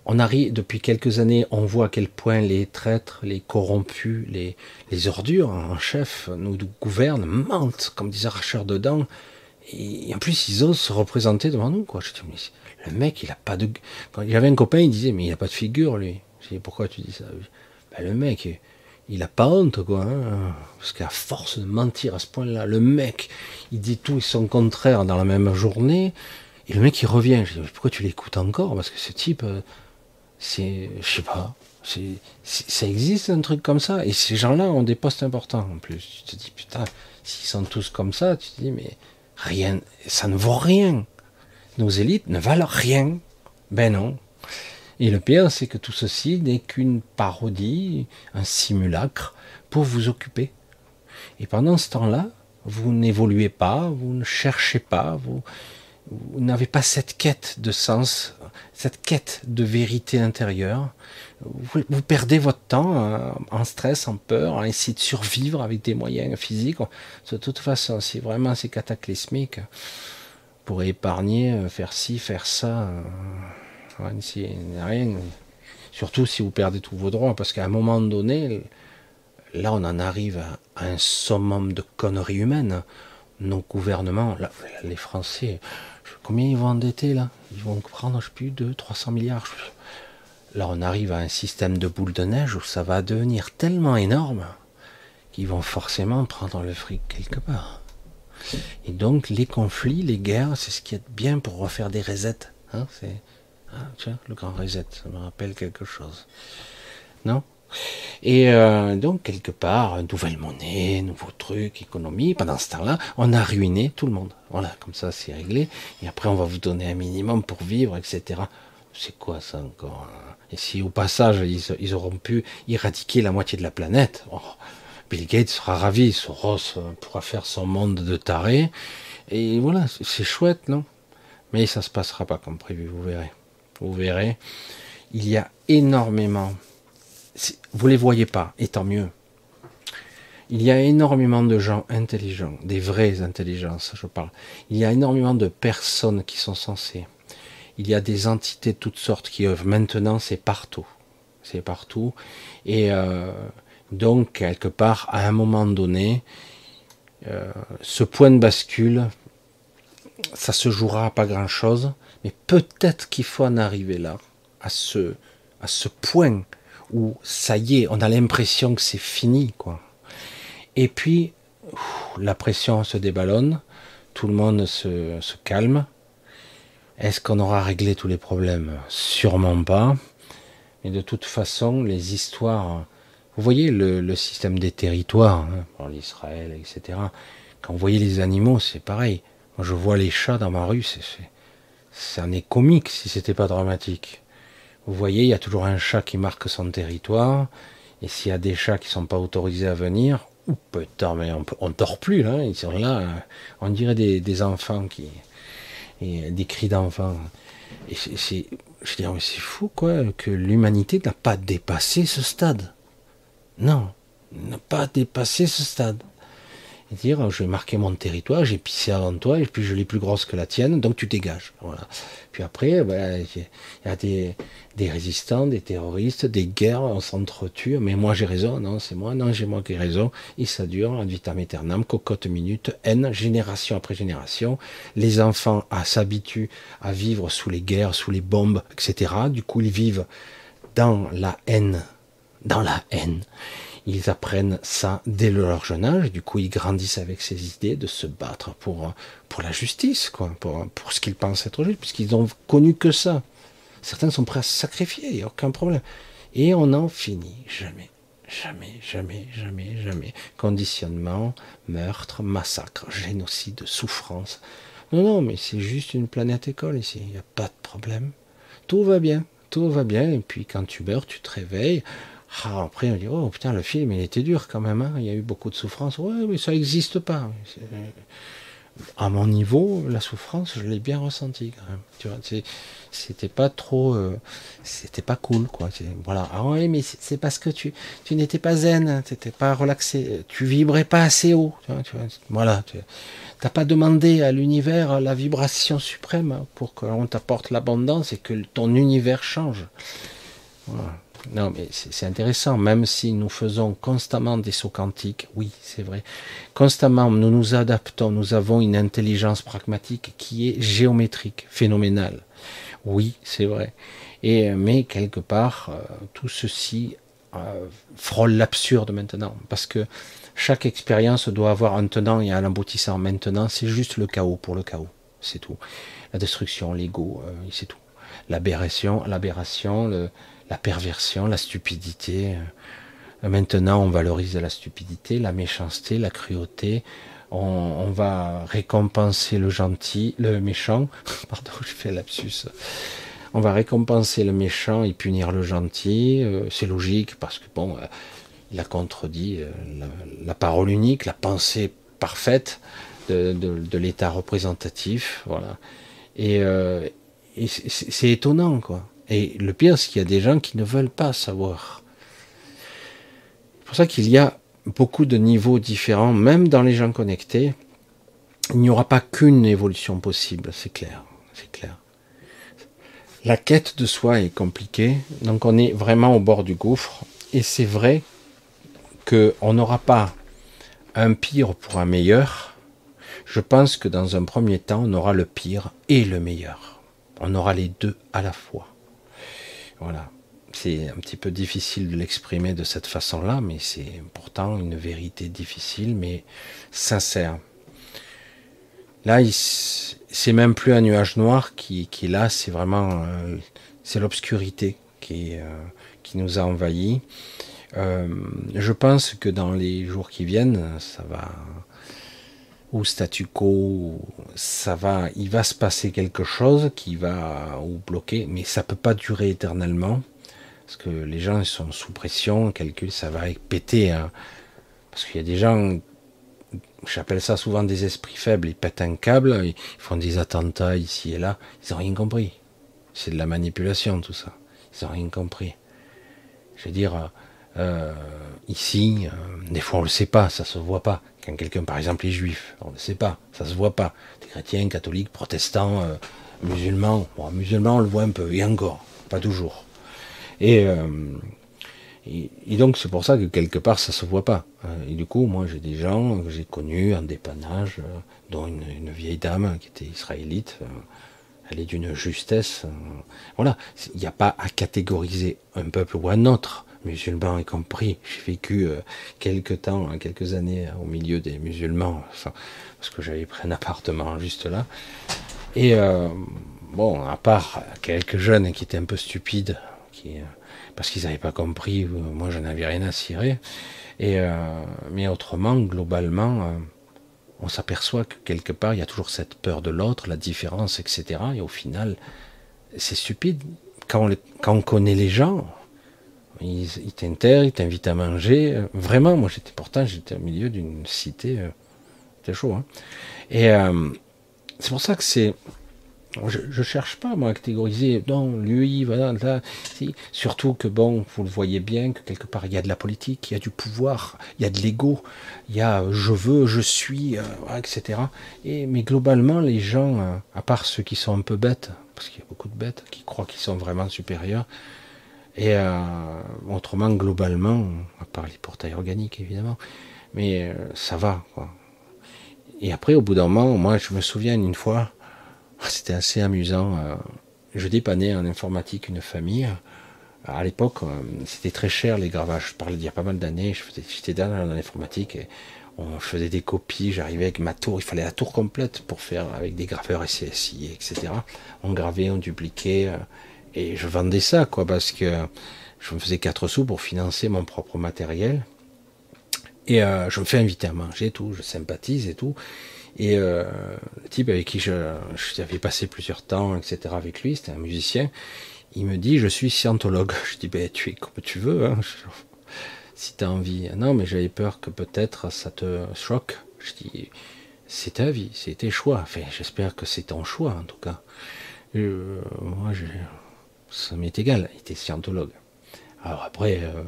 On arrive, depuis quelques années, on voit à quel point les traîtres, les corrompus, les, ordures en chef nous gouvernent, mentent comme des arracheurs de dents. Et en plus, ils osent se représenter devant nous, quoi. Je dis, le mec, il a pas de. Quand avait un copain, il disait, mais il a pas de figure, lui. Je dis, pourquoi tu dis ça? Ben, Le mec, il a pas honte, quoi. Hein. parce qu'à force de mentir à ce point-là, le mec, il dit tout et son contraire dans la même journée, et le mec, il revient. Je dis, pourquoi tu l'écoutes encore? Parce que ce type, euh, c'est, je sais pas, ça existe un truc comme ça? Et ces gens-là ont des postes importants en plus. Tu te dis, putain, s'ils sont tous comme ça, tu te dis, mais rien, ça ne vaut rien. Nos élites ne valent rien. Ben non, et le pire, c'est que tout ceci n'est qu'une parodie, un simulacre pour vous occuper. Et pendant ce temps-là, vous n'évoluez pas, vous ne cherchez pas, vous, n'avez pas cette quête de sens, cette quête de vérité intérieure. Vous, perdez votre temps euh, en stress, en peur, à essayer de survivre avec des moyens physiques. De toute façon, si vraiment c'est cataclysmique, pour épargner, euh, faire ci, faire ça. Euh, Surtout si vous perdez tous vos droits, parce qu'à un moment donné, là, on en arrive à, un summum de conneries humaines. Nos gouvernements, les Français, combien ils vont endetter là? Ils vont prendre, je sais plus, 200, 300 milliards. Là, on arrive à un système de boule de neige où ça va devenir tellement énorme qu'ils vont forcément prendre le fric quelque part. Et donc, les conflits, les guerres, c'est ce qui est bien pour refaire des resets. Hein, ah, tiens, le grand reset, ça me rappelle quelque chose. Non? Et euh, donc, quelque part, nouvelle monnaie, nouveau truc, économie. Pendant ce temps-là, on a ruiné tout le monde. Voilà, comme ça, c'est réglé. Et après, on va vous donner un minimum pour vivre, etc. C'est quoi ça encore hein? Et si au passage, ils, auront pu éradiquer la moitié de la planète, oh, Bill Gates sera ravi, Soros euh, pourra faire son monde de taré. Et voilà, c'est chouette, non? Mais ça se passera pas comme prévu, vous verrez vous verrez, il y a énormément, vous les voyez pas, et tant mieux. Il y a énormément de gens intelligents, des vraies intelligences, je parle. Il y a énormément de personnes qui sont censées. Il y a des entités de toutes sortes qui œuvrent. Maintenant, c'est partout. C'est partout. Et euh, donc, quelque part, à un moment donné, euh, ce point de bascule, ça se jouera pas grand-chose. Mais peut-être qu'il faut en arriver là, à ce, à ce point où ça y est, on a l'impression que c'est fini, quoi. Et puis, la pression se déballonne, tout le monde se, calme. Est-ce qu'on aura réglé tous les problèmes? Sûrement pas. Mais de toute façon, les histoires. Vous voyez le, système des territoires, hein, l'Israël, etc. Quand vous voyez les animaux, c'est pareil. Moi, je vois les chats dans ma rue, c'est ça n'est comique si c'était pas dramatique. Vous voyez, il y a toujours un chat qui marque son territoire, et s'il y a des chats qui sont pas autorisés à venir, ou putain, mais on, on dort plus là, ils sont là, on dirait des, enfants qui, et des cris d'enfants. Et c'est, je dis, c'est fou quoi, que l'humanité n'a pas dépassé ce stade. Non, n'a pas dépassé ce stade dire je vais marquer mon territoire, j'ai pissé avant toi et puis je l'ai plus grosse que la tienne, donc tu dégages. Voilà. Puis après, ben, il y a des, des, résistants, des terroristes, des guerres, on s'entretue, mais moi j'ai raison, non, c'est moi, non, j'ai moi qui ai raison, et ça dure, ad vitam aeternam, cocotte minute, haine, génération après génération. Les enfants s'habituent à vivre sous les guerres, sous les bombes, etc. Du coup, ils vivent dans la haine, dans la haine ils apprennent ça dès leur jeune âge, du coup ils grandissent avec ces idées de se battre pour, pour la justice, quoi, pour, pour ce qu'ils pensent être juste, puisqu'ils ont connu que ça. Certains sont prêts à se sacrifier, il n'y a aucun problème. Et on n'en finit jamais. Jamais, jamais, jamais, jamais. Conditionnement, meurtre, massacre, génocide, souffrance. Non, non, mais c'est juste une planète école ici, il n'y a pas de problème. Tout va bien, tout va bien, et puis quand tu meurs, tu te réveilles. Ah, après, on dit, oh putain, le film, il était dur quand même, hein. il y a eu beaucoup de souffrance. Ouais, mais ça n'existe pas à mon niveau, la souffrance, je l'ai bien ressentie quand même. Tu vois, c'était pas trop, euh, c'était pas cool, quoi. Voilà. Ah oui, mais c'est parce que tu, n'étais pas zen, tu n'étais pas relaxé, tu vibrais pas assez haut. Tu vois, tu voilà. Tu n'as pas demandé à l'univers la vibration suprême pour qu'on t'apporte l'abondance et que ton univers change. Non, mais c'est intéressant, même si nous faisons constamment des sauts quantiques, oui, c'est vrai. Constamment, nous nous adaptons, nous avons une intelligence pragmatique qui est géométrique, phénoménale. Oui, c'est vrai. Et, mais quelque part, euh, tout ceci euh, frôle l'absurde maintenant, parce que chaque expérience doit avoir un tenant et un aboutissant. Maintenant, c'est juste le chaos pour le chaos, c'est tout. La destruction, l'ego, euh, c'est tout. L'aberration, l'aberration, le, la perversion, la stupidité. Euh, maintenant, on valorise la stupidité, la méchanceté, la cruauté. On, va récompenser le gentil, le méchant. <laughs> Pardon, je fais lapsus. On va récompenser le méchant et punir le gentil. Euh, c'est logique parce que bon, euh, il a contredit la, parole unique, la pensée parfaite de, l'État représentatif. Voilà. Et, et c'est étonnant, quoi. Et le pire, c'est qu'il y a des gens qui ne veulent pas savoir. C'est pour ça qu'il y a beaucoup de niveaux différents, même dans les gens connectés. Il n'y aura pas qu'une évolution possible, c'est clair, c'est clair. La quête de soi est compliquée, donc on est vraiment au bord du gouffre, et c'est vrai qu'on n'aura pas un pire pour un meilleur. Je pense que dans un premier temps, on aura le pire et le meilleur. On aura les deux à la fois. Voilà. C'est un petit peu difficile de l'exprimer de cette façon-là, mais c'est pourtant une vérité difficile, mais sincère. Là, c'est même plus un nuage noir qui, qui là, c'est vraiment euh, c'est l'obscurité qui, euh, qui nous a envahis. Euh, je pense que dans les jours qui viennent, ça va statu quo, ça va, il va se passer quelque chose qui va ou bloquer, mais ça peut pas durer éternellement parce que les gens sont sous pression, calcul, ça va péter. Hein. Parce qu'il y a des gens, j'appelle ça souvent des esprits faibles, ils pètent un câble, ils font des attentats ici et là, ils n'ont rien compris. C'est de la manipulation tout ça. Ils n'ont rien compris. Je veux dire, euh, ici, euh, des fois on le sait pas, ça se voit pas. Quand quelqu'un, par exemple, est juif, on ne sait pas, ça se voit pas. Des chrétiens, catholiques, protestants, euh, musulmans, bon, musulmans on le voit un peu, et encore, pas toujours. Et, donc c'est pour ça que quelque part ça se voit pas. Et du coup, moi j'ai des gens que j'ai connus en dépannage, dont une, vieille dame qui était israélite. elle est d'une justesse. voilà, il n'y a pas à catégoriser un peuple ou un autre musulmans y compris. J'ai vécu euh, quelques temps, hein, quelques années hein, au milieu des musulmans, parce que j'avais pris un appartement juste là. Et euh, bon, à part quelques jeunes qui étaient un peu stupides, euh, parce qu'ils n'avaient pas compris, moi je n'avais rien à cirer. Mais autrement, globalement, on s'aperçoit que quelque part, il y a toujours cette peur de l'autre, la différence, etc. Et au final, c'est stupide. Quand on connaît les gens, il, il t'interrogent, il t'invite à manger. Vraiment, moi j'étais pourtant j'étais au milieu d'une cité, euh, c'était chaud. Hein. Et euh, c'est pour ça que c'est, je, je cherche pas à catégoriser. Non, lui, voilà, là, si. Surtout que bon, vous le voyez bien que quelque part il y a de la politique, il y a du pouvoir, il y a de l'ego, il y a euh, je veux, je suis, etc. Et mais globalement, les gens, à part ceux qui sont un peu bêtes, parce qu'il y a beaucoup de bêtes qui croient qu'ils sont vraiment supérieurs et euh, autrement, globalement, à part les portails organiques évidemment, mais euh, ça va. Quoi. Et après, au bout d'un moment, moi je me souviens une fois, <laughs> c'était assez amusant. Euh, je dépannais en informatique une famille. À l'époque, euh, c'était très cher les gravages. Je parlais d'il y a pas mal d'années. J'étais dans l'informatique et on faisait des copies. J'arrivais avec ma tour. Il fallait la tour complète pour faire avec des graveurs SCSI, etc. On gravait, on dupliquait euh, et je vendais ça, quoi, parce que je me faisais 4 sous pour financer mon propre matériel. Et euh, je me fais inviter à manger et tout, je sympathise et tout. Et euh, le type avec qui je, j'avais passé plusieurs temps, etc. avec lui, c'était un musicien, il me dit, je suis scientologue. <laughs> Je dis, ben, tu es comme tu veux, hein. <laughs> si tu as envie. Non, mais j'avais peur que peut-être ça te choque. Je dis, c'est ta vie, c'est tes choix. Enfin, j'espère que c'est ton choix, en tout cas. Euh, moi, ça m'est égal, il était scientologue. Alors après, euh,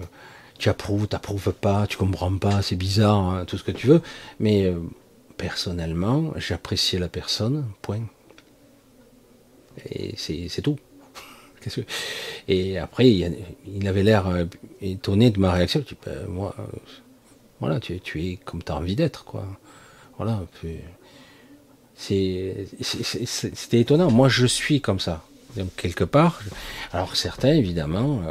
tu approuves, tu approuves pas, tu comprends pas, c'est bizarre, hein, tout ce que tu veux. Mais euh, personnellement, j'appréciais la personne, point. Et c'est tout. <laughs> Et après, il, avait l'air euh, étonné de ma réaction. Dis, ben, moi, voilà, tu, es comme tu as envie d'être, quoi. Voilà. C'était étonnant. Moi, je suis comme ça. Donc, quelque part, alors certains, évidemment,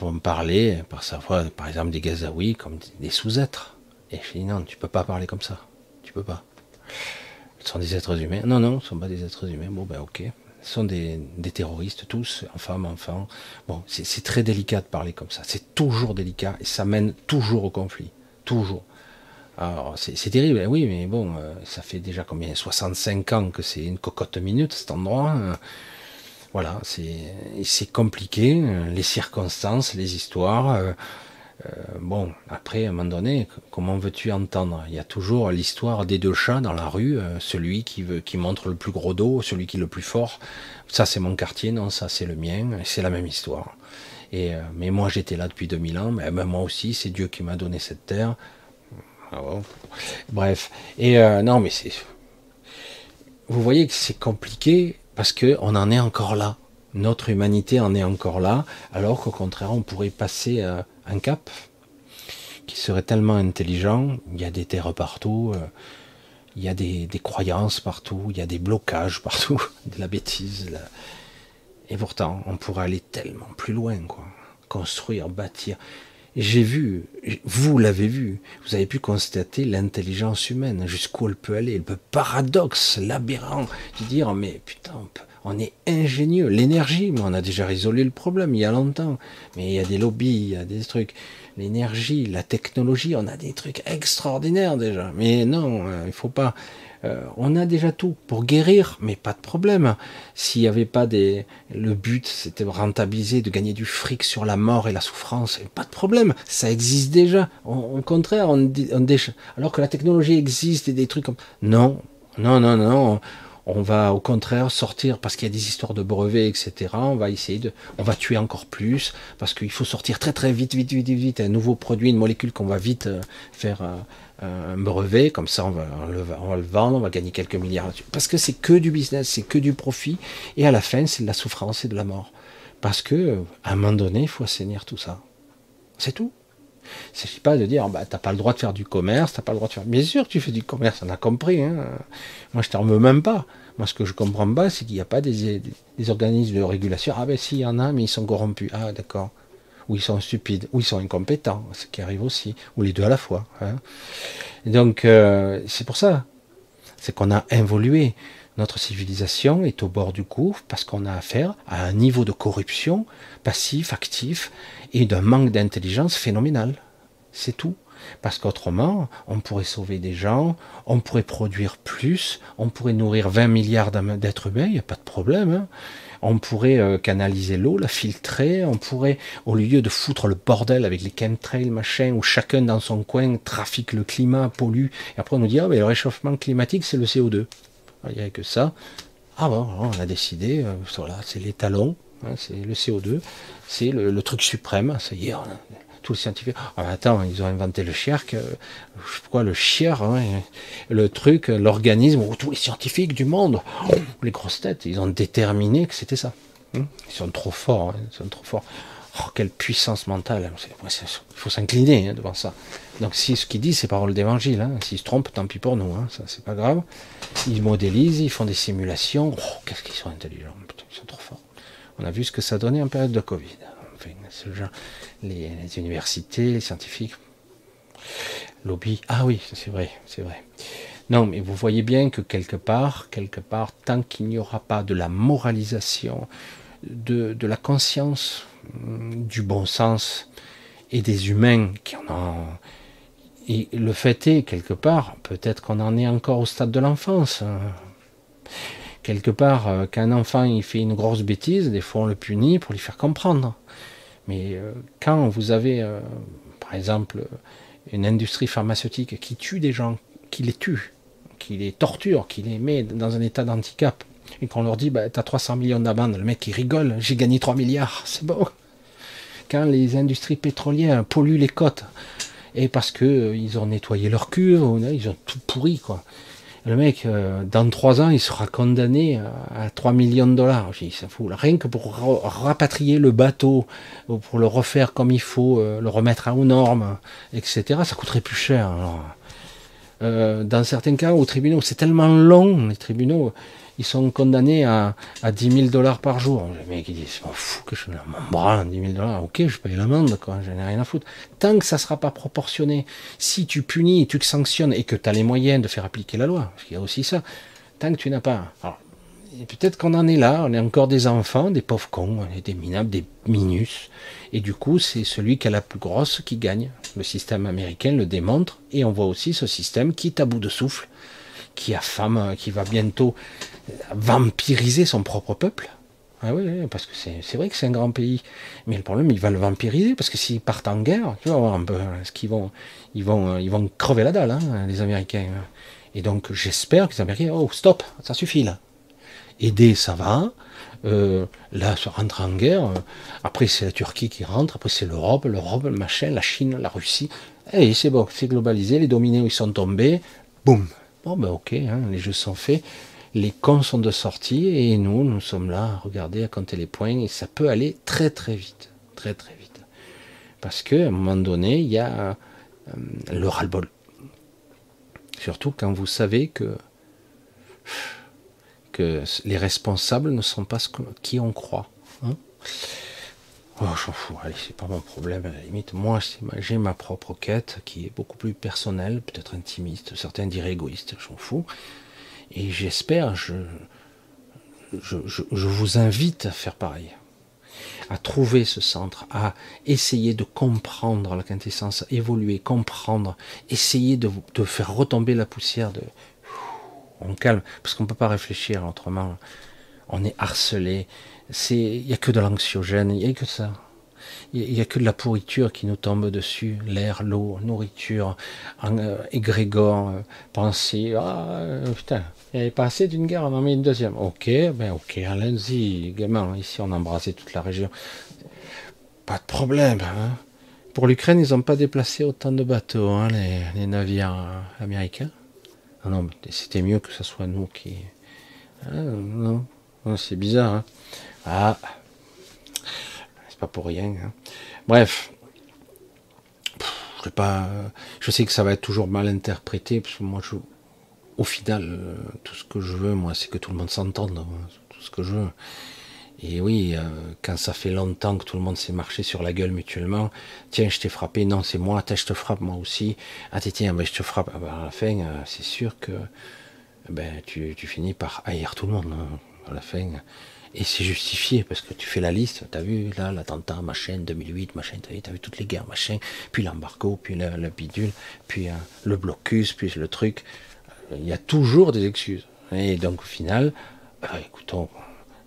vont me parler par sa voix, par exemple des Gazaouis, comme des sous-êtres. Et je dis non, tu peux pas parler comme ça. Tu peux pas. Ce sont des êtres humains. Non, non, ce sont pas des êtres humains. Bon, ben ok. Ce sont des, terroristes, tous, femmes, enfants. Bon, c'est très délicat de parler comme ça. C'est toujours délicat et ça mène toujours au conflit. Toujours. Alors, c'est terrible, oui, mais bon, euh, ça fait déjà combien 65 ans que c'est une cocotte minute cet endroit. Hein. Voilà, c'est compliqué, euh, les circonstances, les histoires. Euh, bon, après, à un moment donné, comment veux-tu entendre? Il y a toujours l'histoire des deux chats dans la rue, celui qui, veut, qui montre le plus gros dos, celui qui est le plus fort. Ça, c'est mon quartier, non, ça, c'est le mien, c'est la même histoire. Et, mais moi, j'étais là depuis 2000 ans, mais moi aussi, c'est Dieu qui m'a donné cette terre. Ah Bref, et non, mais. Vous voyez que c'est compliqué parce qu'on en est encore là. Notre humanité en est encore là, alors qu'au contraire, on pourrait passer euh, un cap qui serait tellement intelligent. Il y a des terres partout, euh, il y a des, croyances partout, il y a des blocages partout, <laughs> de la bêtise. Et pourtant, on pourrait aller tellement plus loin. Construire, bâtir. J'ai vu, vous l'avez vu, vous avez pu constater l'intelligence humaine, jusqu'où elle peut aller, le paradoxe, l'aberrant, de dire, mais putain, on, est ingénieux, l'énergie, on a déjà résolu le problème il y a longtemps, mais il y a des lobbies, il y a des trucs, l'énergie, la technologie, on a des trucs extraordinaires déjà, mais non, euh, il faut pas, euh, on a déjà tout pour guérir, mais pas de problème. S'il n'y avait pas des, le but, c'était rentabiliser, de gagner du fric sur la mort et la souffrance, pas de problème. Ça existe déjà. au contraire, on, alors que la technologie existe et des trucs comme, non, non, non, non. On va au contraire sortir parce qu'il y a des histoires de brevets, etc. On va essayer de, on va tuer encore plus parce qu'il faut sortir très très vite, vite, vite, vite, un nouveau produit, une molécule qu'on va vite euh, faire euh, un brevet, comme ça on va, le, vendre, on va gagner quelques milliards. Parce que c'est que du business, c'est que du profit, et à la fin c'est de la souffrance et de la mort. Parce que à un moment donné, il faut assainir tout ça. C'est tout. Il ne s'agit pas de dire, bah, t'as pas le droit de faire du commerce, t'as pas le droit de faire. Bien sûr, tu fais du commerce, on a compris. Hein. Moi, je t'en veux même pas. Moi, ce que je comprends pas, c'est qu'il n'y a pas des, des, organismes de régulation. Ah ben si, il y en a, mais ils sont corrompus. Ah d'accord ou ils sont stupides, ou ils sont incompétents, ce qui arrive aussi, ou les deux à la fois. Hein. donc euh, c'est pour ça, c'est qu'on a évolué. Notre civilisation est au bord du gouffre parce qu'on a affaire à un niveau de corruption passif, actif, et d'un manque d'intelligence phénoménal. C'est tout. Parce qu'autrement, on pourrait sauver des gens, on pourrait produire plus, on pourrait nourrir 20 milliards d'êtres humains, il n'y a pas de problème. Hein on pourrait euh, canaliser l'eau, la filtrer, on pourrait, au lieu de foutre le bordel avec les chemtrails, machin, où chacun dans son coin trafique le climat, pollue, et après on nous dit, ah, mais le réchauffement climatique, c'est le CO2. Il n'y a que ça. Ah bon, on a décidé, euh, voilà, c'est l'étalon, hein, c'est le CO2, c'est le, truc suprême, ça y est, tous les scientifiques. Ah, attends, ils ont inventé le chierc, euh, je sais quoi, le chier, hein, le truc, l'organisme, où tous les scientifiques du monde, les grosses têtes, ils ont déterminé que c'était ça. Hein. Ils sont trop forts, hein, ils sont trop forts. Oh, quelle puissance mentale. Il faut s'incliner devant ça. Donc si ce qu'ils disent, c'est parole d'évangile. S'ils se trompent, tant pis pour nous. Ça, c'est pas grave. Ils modélisent, ils font des simulations. Oh, qu'est-ce qu'ils sont intelligents. Ils sont trop forts. On a vu ce que ça donnait en période de Covid. Les, universités, les scientifiques, lobby. Ah oui, c'est vrai, c'est vrai. Non, mais vous voyez bien que quelque part, quelque part, tant qu'il n'y aura pas de la moralisation, de, de la conscience, hum, du bon sens et des humains qui en ont. Et le fait est, quelque part, peut-être qu'on en est encore au stade de l'enfance. Hein. Quelque part, euh, qu'un enfant il fait une grosse bêtise, des fois on le punit pour lui faire comprendre. Mais euh, quand vous avez, euh, par exemple, une industrie pharmaceutique qui tue des gens, qui les tue, qui les torture, qui les met dans un état d'handicap, et qu'on leur dit, bah, t'as 300 millions d'amendes, le mec il rigole, j'ai gagné 3 milliards, c'est bon. Quand les industries pétrolières polluent les côtes, et parce que ils ont nettoyé leur cuve, ils ont tout pourri, quoi. Le mec, euh, dans trois ans, il sera condamné à 3 millions de dollars. Ça. Rien que pour rapatrier le bateau, pour le refaire comme il faut, euh, le remettre aux normes, etc., ça coûterait plus cher. Euh, dans certains cas, aux tribunaux, c'est tellement long, les tribunaux, ils sont condamnés à, à 10 000 dollars par jour. Le mec, il dit, c'est pas fou que je m'en branle, 10 000 dollars. Ok, je paye l'amende, quoi, j'en ai rien à foutre. Tant que ça sera pas proportionné, si tu punis, tu sanctionnes et que tu as les moyens de faire appliquer la loi, parce qu'il y a aussi ça, tant que tu n'as pas. Alors, peut-être qu'on en est là, on est encore des enfants, des pauvres cons, des minables, des minus. Et du coup, c'est celui qui a la plus grosse qui gagne. Le système américain le démontre, et on voit aussi ce système qui est à bout de souffle, qui affame, qui va bientôt vampiriser son propre peuple. Ah oui, parce que c'est vrai que c'est un grand pays. Mais le problème, il va le vampiriser, parce que s'ils partent en guerre, tu vas voir un peu qu'ils vont, ils vont, ils vont crever la dalle, hein, les Américains. Et donc, j'espère que les Américains, oh, stop, ça suffit là. Aider, ça va. Euh, là, se rentrer en guerre. Après, c'est la Turquie qui rentre. Après, c'est l'Europe, l'Europe, le machin, la Chine, la Russie. Et c'est bon, c'est globalisé. Les dominés, ils sont tombés. Boum. Bon, ben ok, hein, les jeux sont faits les cons sont de sortie et nous, nous sommes là à regarder, à compter les points et ça peut aller très très vite, très très vite. Parce qu'à un moment donné, il y a euh, le ras-le-bol. Surtout quand vous savez que, que les responsables ne sont pas ce qui on croit. Hein. oh, j'en fous, allez, c'est pas mon problème à la limite. Moi, j'ai ma propre quête qui est beaucoup plus personnelle, peut-être intimiste, certains diraient égoïste, j'en fous. Et j'espère, je, je, je, vous invite à faire pareil, à trouver ce centre, à essayer de comprendre la quintessence, évoluer, comprendre, essayer de, de faire retomber la poussière de... On calme, parce qu'on ne peut pas réfléchir autrement. On est harcelé. Il n'y a que de l'anxiogène, il n'y a que ça. Il n'y a que de la pourriture qui nous tombe dessus, l'air, l'eau, nourriture, euh, égrégore, euh, pensée. Ah, euh, putain, il n'y avait pas assez d'une guerre, on en met une deuxième. Ok, ben ok, allons-y, gamin, ici on a embrassé toute la région. Pas de problème. Hein. Pour l'Ukraine, ils n'ont pas déplacé autant de bateaux, hein, les, navires américains. Non, c'était mieux que ce soit nous qui. Ah, non, c'est bizarre. Hein. Ah, pas pour rien. Hein. Bref, je, pas, je sais que ça va être toujours mal interprété, parce que moi, je, au final, euh, tout ce que je veux, moi, c'est que tout le monde s'entende, hein, tout ce que je veux. Et oui, euh, quand ça fait longtemps que tout le monde s'est marché sur la gueule mutuellement, tiens, je t'ai frappé, non, c'est moi, je te frappe moi aussi, ah tiens, ben, je te frappe, ah, ben, à la fin, euh, c'est sûr que ben, tu, tu, finis par haïr tout le monde, hein, à la fin. Et c'est justifié parce que tu fais la liste, tu as vu là l'attentat, machin, 2008, machin, tu as, vu toutes les guerres, machin, puis l'embargo, puis le, bidule, puis euh, le blocus, puis le truc. Il y a toujours des excuses. Et donc au final, euh, écoutons,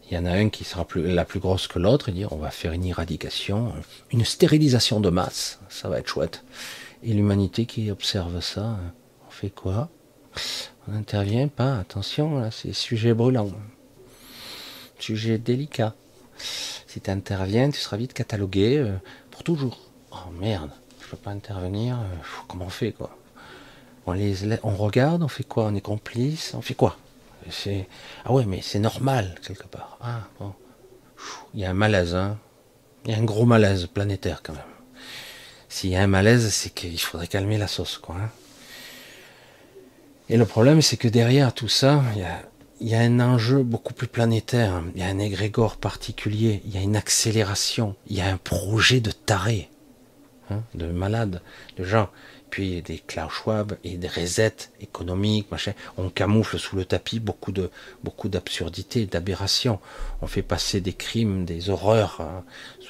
il y en a un qui sera la plus grosse que l'autre et dire on va faire une éradication, une stérilisation de masse, ça va être chouette. Et l'humanité qui observe ça, on fait quoi? On n'intervient pas, attention, là c'est sujet brûlant. Sujet délicat. Si tu interviens, tu seras vite catalogué euh, pour toujours. Oh merde, je peux pas intervenir, euh, comment on fait quoi? On regarde, on fait quoi? On est complice, on fait quoi? Ah ouais, mais c'est normal quelque part. Ah bon. Il y a un malaise, hein Il y a un gros malaise planétaire quand même. S'il y a un malaise, c'est qu'il faudrait calmer la sauce, quoi. Hein. Et le problème, c'est que derrière tout ça, il y a il y a un enjeu beaucoup plus planétaire, il y a un égrégore particulier, il y a une accélération, il y a un projet de taré, hein, de malade, de gens. Puis des Klaus Schwab et des resets économiques, machin. On camoufle sous le tapis beaucoup de beaucoup d'absurdités, d'aberrations. On fait passer des crimes, des horreurs. Hein.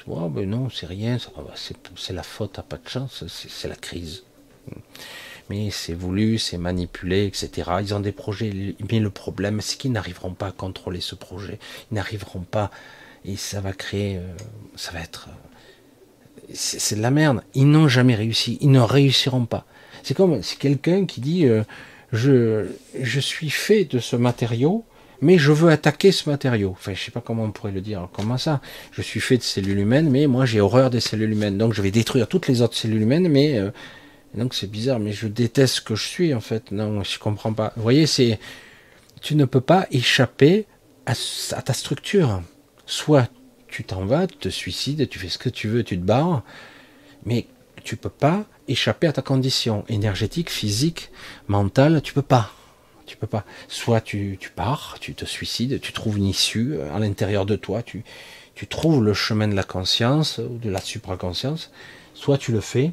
Oh, ben non, c'est rien, c'est la faute, à pas de chance, c'est la crise mais c'est voulu, c'est manipulé, etc. Ils ont des projets, mais le problème, c'est qu'ils n'arriveront pas à contrôler ce projet. Ils n'arriveront pas, et ça va créer, euh, ça va être, euh, c'est de la merde. Ils n'ont jamais réussi, ils ne réussiront pas. C'est comme si quelqu'un qui dit, euh, je, je suis fait de ce matériau, mais je veux attaquer ce matériau. Enfin, je sais pas comment on pourrait le dire. Comment ça? Je suis fait de cellules humaines, mais moi j'ai horreur des cellules humaines, donc je vais détruire toutes les autres cellules humaines, mais donc c'est bizarre, mais je déteste ce que je suis en fait. Non, je comprends pas. Vous voyez, c'est tu ne peux pas échapper à, ta structure. Soit tu t'en vas, tu te suicides, tu fais ce que tu veux, tu te barres, mais tu peux pas échapper à ta condition énergétique, physique, mentale. Tu peux pas. Tu peux pas. Soit tu, tu pars, tu te suicides, tu trouves une issue euh, à l'intérieur de toi, tu, tu trouves le chemin de la conscience ou de la supraconscience. Soit tu le fais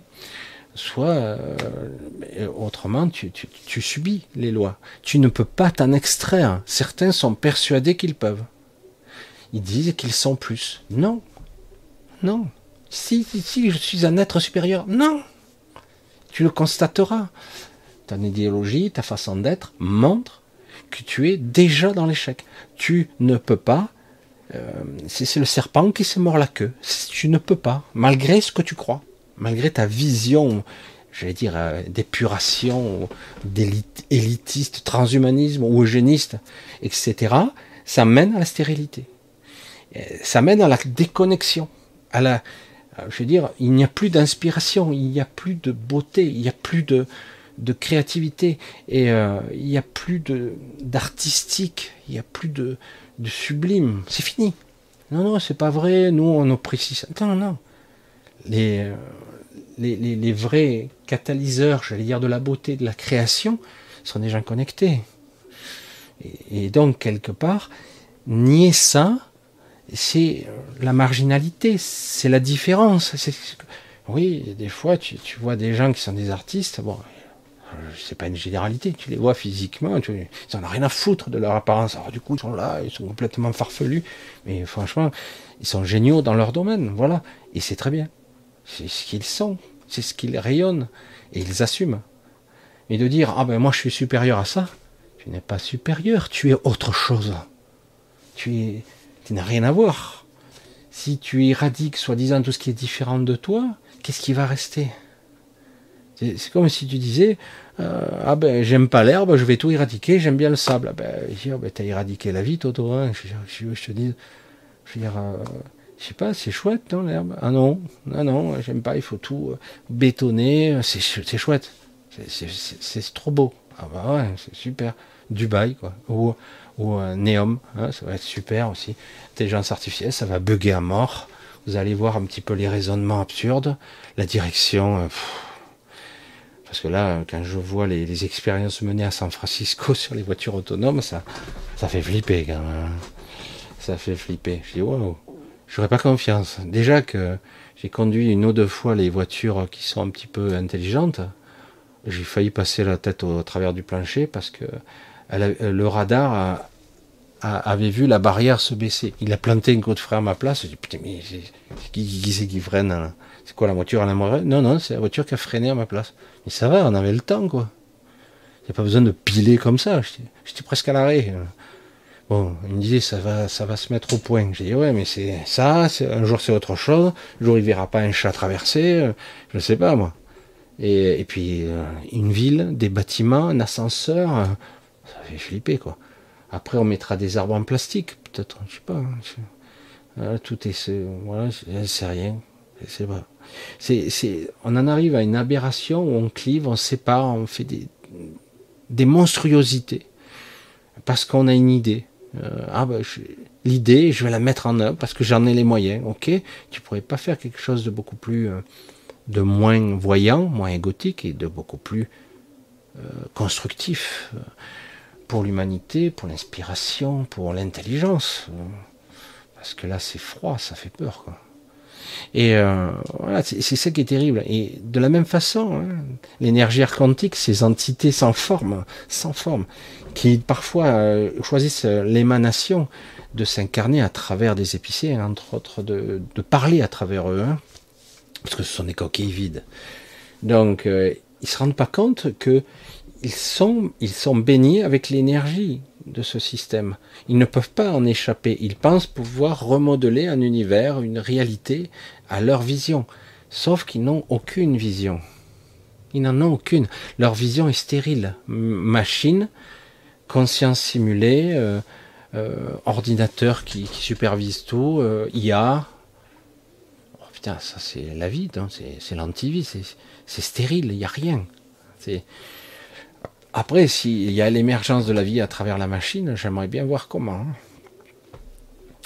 soit euh, autrement tu, subis les lois. Tu ne peux pas t'en extraire. Certains sont persuadés qu'ils peuvent. Ils disent qu'ils sont plus. Non. Non. Si, si, je suis un être supérieur. Non. Tu le constateras. Ton idéologie, ta façon d'être montre que tu es déjà dans l'échec. Tu ne peux pas. Euh, c'est le serpent qui se mord la queue. Tu ne peux pas, malgré ce que tu crois malgré ta vision, j'allais dire, euh, d'épuration, d'élitiste, transhumanisme ou eugéniste, etc., ça mène à la stérilité. Ça mène à la déconnexion, à la, euh, je veux dire, il n'y a plus d'inspiration, il n'y a plus de beauté, il n'y a plus de, de créativité, et euh, il n'y a plus d'artistique, il n'y a plus de, de sublime. C'est fini. Non, non, c'est pas vrai. Nous, on apprécie ça. Non, non. Les, les, vrais catalyseurs, j'allais dire, de la beauté, de la création, sont des gens connectés. Et, donc, quelque part, nier ça, c'est la marginalité, c'est la différence. Oui, des fois, tu, vois des gens qui sont des artistes, bon, c'est pas une généralité, tu les vois physiquement, tu, ils n'en ont rien à foutre de leur apparence. Alors, du coup, ils sont là, ils sont complètement farfelus, mais franchement, ils sont géniaux dans leur domaine, voilà, et c'est très bien. C'est ce qu'ils sont, c'est ce qu'ils rayonnent, et ils assument. Mais de dire, ah ben moi je suis supérieur à ça, tu n'es pas supérieur, tu es autre chose. Tu, es, n'as rien à voir. Si tu éradiques soi-disant tout ce qui est différent de toi, qu'est-ce qui va rester? C'est comme si tu disais euh, ah ben j'aime pas l'herbe, je vais tout éradiquer, j'aime bien le sable. Ah ben, ben t'as éradiqué la vie, Toto. Hein. Je, je, te dis, je veux dire, euh, je sais pas, c'est chouette, non, l'herbe Ah non, non, non, j'aime pas, il faut tout euh, bétonner, c'est chouette, c'est trop beau. Ah bah ouais, c'est super. Dubaï, quoi. Ou, ou euh, Neom, hein, ça va être super aussi. Intelligence artificielle, ça va bugger à mort. Vous allez voir un petit peu les raisonnements absurdes, la direction. Euh, parce que là, quand je vois les, expériences menées à San Francisco <laughs> sur les voitures autonomes, ça, ça fait flipper quand même. Ça fait flipper. Je dis, waouh j'aurais pas confiance. Déjà que j'ai conduit une ou deux fois les voitures qui sont un petit peu intelligentes. J'ai failli passer la tête au, travers du plancher parce que le radar avait vu la barrière se baisser. Il a planté une côte frère à ma place. J'ai dit putain mais qui, c'est qui freine hein? C'est quoi la voiture? En amoureux Non non c'est la voiture qui a freiné à ma place. Mais ça va, on avait le temps quoi. Il n'y a pas besoin de piler comme ça. J'étais presque à l'arrêt. Bon, il me disait ça va, se mettre au point. J'ai dit ouais, mais c'est ça, un jour c'est autre chose. Un jour il verra pas un chat traverser, je ne sais pas moi. Et, puis euh, une ville, des bâtiments, un ascenseur, fait flipper quoi. Après on mettra des arbres en plastique, peut-être, je sais pas. Hein, tout est, voilà, c'est rien, c'est pas. On en arrive à une aberration où on clive, on sépare, on fait des, des monstruosités parce qu'on a une idée. Euh, ah ben, l'idée, je vais la mettre en œuvre parce que j'en ai les moyens. Ok, tu pourrais pas faire quelque chose de beaucoup plus, euh, de moins voyant, moins égotique et de beaucoup plus euh, constructif. Pour l'humanité, pour l'inspiration, pour l'intelligence. Parce que là, c'est froid, ça fait peur. Et euh, voilà, c'est ça qui est terrible. Et de la même façon, hein, l'énergie quantique, ces entités sans forme, sans forme, qui parfois euh, choisissent l'émanation de s'incarner à travers des épiciers, entre autres de, de parler à travers eux, hein, parce que ce sont des coquilles vides. Donc, euh, ils se rendent pas compte que ils sont, ils sont baignés avec l'énergie de ce système. Ils ne peuvent pas en échapper. Ils pensent pouvoir remodeler un univers, une réalité à leur vision. Sauf qu'ils n'ont aucune vision. Ils n'en ont aucune. Leur vision est stérile. Machine, conscience simulée, euh, euh, ordinateur qui, supervise tout, euh, IA. Oh, putain, ça c'est la vie, c'est l'antivie, c'est stérile, il n'y a rien. C'est après, s'il y a l'émergence de la vie à travers la machine, j'aimerais bien voir comment. Hein.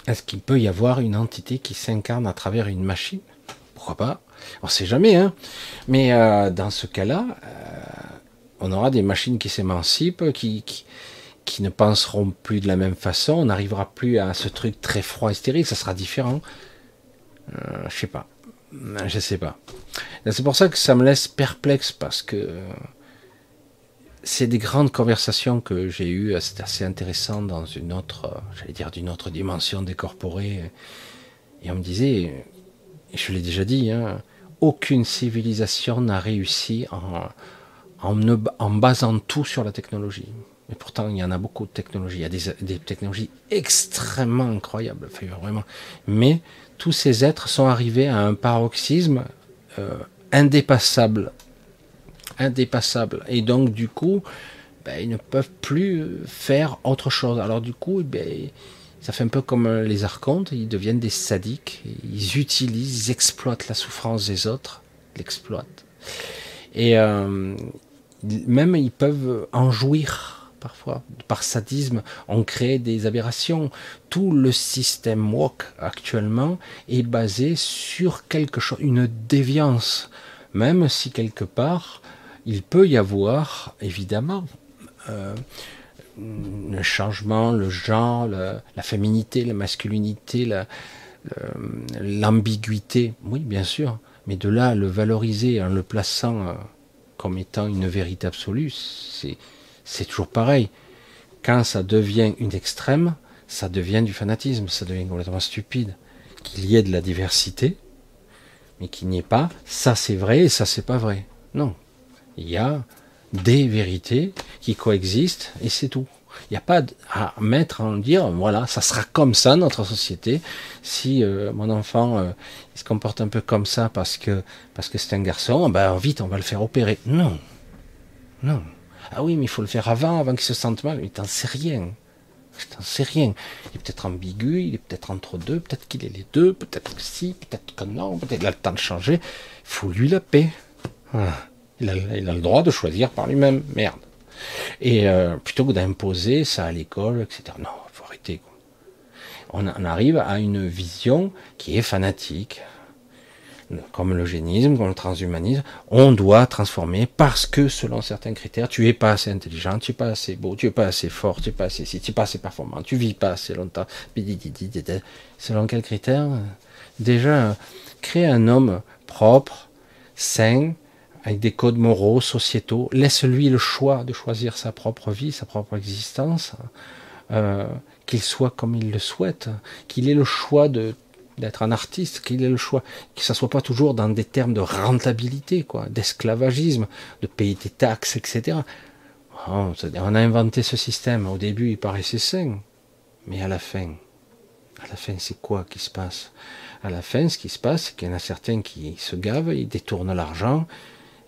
Est-ce qu'il peut y avoir une entité qui s'incarne à travers une machine? Pourquoi pas? On ne sait jamais. Hein Mais euh, dans ce cas-là, euh, on aura des machines qui s'émancipent, qui, ne penseront plus de la même façon. On n'arrivera plus à ce truc très froid et stérile. Ça sera différent. Euh, je sais pas. Je sais pas. C'est pour ça que ça me laisse perplexe parce que c'est des grandes conversations que j'ai eues, c'est assez intéressant dans une autre, j'allais dire d'une autre dimension décorporée. Et on me disait, et je l'ai déjà dit, hein, aucune civilisation n'a réussi en, basant tout sur la technologie. Et pourtant, il y en a beaucoup de technologies. Il y a des, technologies extrêmement incroyables, vraiment. Mais tous ces êtres sont arrivés à un paroxysme euh, indépassable indépassable. Et donc, du coup, ben, ils ne peuvent plus faire autre chose. Alors, du coup, ben, ça fait un peu comme les archontes, ils deviennent des sadiques, ils utilisent, ils exploitent la souffrance des autres, l'exploitent. Et euh, même ils peuvent en jouir parfois. Par sadisme, on crée des aberrations. Tout le système woke actuellement est basé sur quelque chose, une déviance. Même si quelque part, il peut y avoir, évidemment, euh, le changement, le genre, la, féminité, la masculinité, l'ambiguïté, oui, bien sûr, mais de là, le valoriser en le plaçant euh, comme étant une vérité absolue, c'est toujours pareil. Quand ça devient une extrême, ça devient du fanatisme, ça devient complètement stupide. Qu'il y ait de la diversité, mais qu'il n'y ait pas, ça c'est vrai et ça c'est pas vrai. Non, il y a des vérités qui coexistent et c'est tout. Il n'y a pas à mettre en dire, voilà, ça sera comme ça notre société. Si euh, mon enfant euh, il se comporte un peu comme ça parce que parce que c'est un garçon, ben vite on va le faire opérer. Non, non. Ah oui, mais il faut le faire avant, avant qu'il se sente mal. Mais t'en sais rien. T'en sais rien. Il est peut-être ambigu, il est peut-être entre deux, peut-être qu'il est les deux, peut-être que si, peut-être que non, peut-être qu'il a le temps de changer. Il faut lui la paix. Voilà. Il a, le droit de choisir par lui-même. Merde. Et euh, plutôt que d'imposer ça à l'école, etc. Non, faut arrêter. On, arrive à une vision qui est fanatique, comme l'eugénisme, comme le transhumanisme. On doit transformer parce que selon certains critères, tu es pas assez intelligent, tu es pas assez beau, tu es pas assez fort, tu es pas assez si, tu es pas assez performant, tu vis pas assez longtemps. Selon quels critères Déjà, créer un homme propre, sain, avec des codes moraux, sociétaux. Laisse-lui le choix de choisir sa propre vie, sa propre existence, euh, qu'il soit comme il le souhaite, qu'il ait le choix de d'être un artiste, qu'il ait le choix, que ça soit pas toujours dans des termes de rentabilité, quoi, d'esclavagisme, de payer des taxes, etc. on a inventé ce système. Au début, il paraissait sain, mais à la fin, à la fin, c'est quoi qui se passe? À la fin, ce qui se passe, c'est qu'il y en a certains qui se gavent, ils détournent l'argent,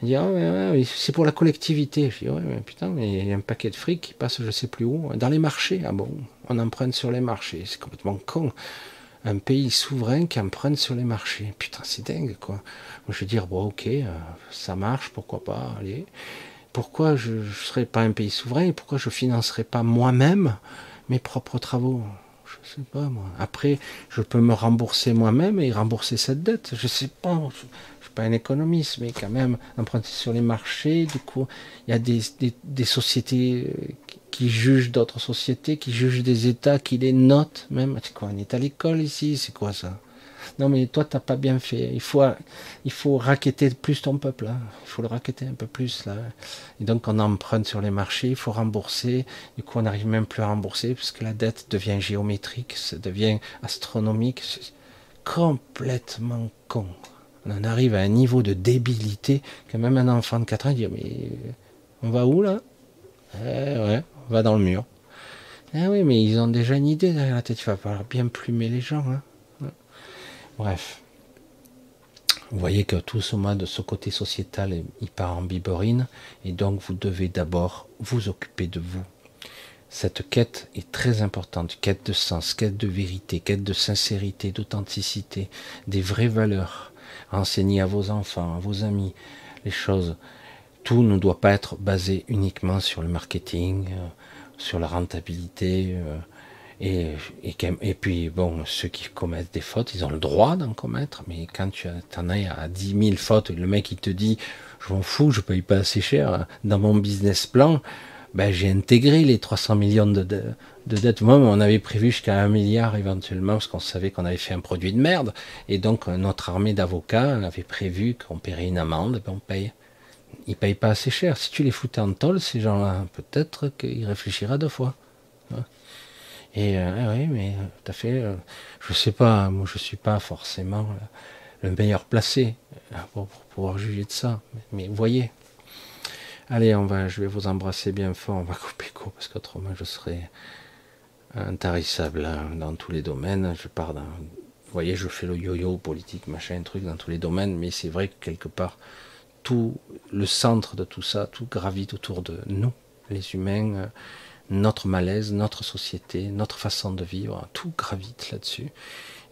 il dit, ah, c'est pour la collectivité. Je dis, ouais, mais putain, mais il y a un paquet de fric qui passe je sais plus où. Dans les marchés. Ah bon, on emprunte sur les marchés. C'est complètement con. Un pays souverain qui emprunte sur les marchés. Putain, c'est dingue, quoi. je vais dire, bon, ok, euh, ça marche, pourquoi pas, allez. Pourquoi je ne serais pas un pays souverain et pourquoi je financerais pas moi-même mes propres travaux? Je sais pas, moi. Après, je peux me rembourser moi-même et rembourser cette dette. Je sais pas pas un économiste, mais quand même emprunter sur les marchés. Du coup, il y a des, des, sociétés euh, qui juge d'autres sociétés, qui juge des États, qui les note même. C'est quoi On est à l'école ici? C'est quoi ça? Non, mais toi, t'as pas bien fait. Il faut, il faut raqueter plus ton peuple. Hein. Il faut le raqueter un peu plus là. Et donc, on emprunte sur les marchés, il faut rembourser. Du coup, on n'arrive même plus à rembourser parce que la dette devient géométrique, ça devient astronomique. C'est complètement con. On en arrive à un niveau de débilité que même un enfant de 4 ans dit mais on va où là? Eh ouais, va dans le mur. Ah oui, mais ils ont déjà une idée derrière la tête. Il va falloir bien plumer les gens. Hein. Bref. Vous voyez que tout ce de ce côté sociétal, il part en biberine. Et donc, vous devez d'abord vous occuper de vous. Cette quête est très importante. Quête de sens, quête de vérité, quête de sincérité, d'authenticité, des vraies valeurs. Enseignez à vos enfants, à vos amis, les choses tout ne doit pas être basé uniquement sur le marketing, euh, sur la rentabilité. Et, et, puis, bon, ceux qui commettent des fautes, ils ont le droit d'en commettre, mais quand tu en as à 10 000 fautes, le mec il te dit, je m'en fous, je paye pas assez cher, dans mon business plan, ben, j'ai intégré les 300 millions de, de, de dettes. Moi, on avait prévu jusqu'à un milliard éventuellement, parce qu'on savait qu'on avait fait un produit de merde, et donc notre armée d'avocats avait prévu qu'on paierait une amende, ben on paye ils payent pas assez cher. Si tu les foutais en tôle, ces gens-là, peut-être qu'ils réfléchiraient deux fois. Et euh, ah oui, mais euh, tout à fait, euh, je sais pas, moi je suis pas forcément le meilleur placé pour, pouvoir juger de ça. Mais, voyez. Allez, on va, je vais vous embrasser bien fort, on va <laughs> couper court parce qu'autrement je serai intarissable hein, dans tous les domaines. Je pars dans, vous voyez, je fais le yo-yo politique, machin, truc dans tous les domaines, mais c'est vrai que quelque part, tout le centre de tout ça, tout gravite autour de nous, les humains, euh, notre malaise, notre société, notre façon de vivre, tout gravite là-dessus.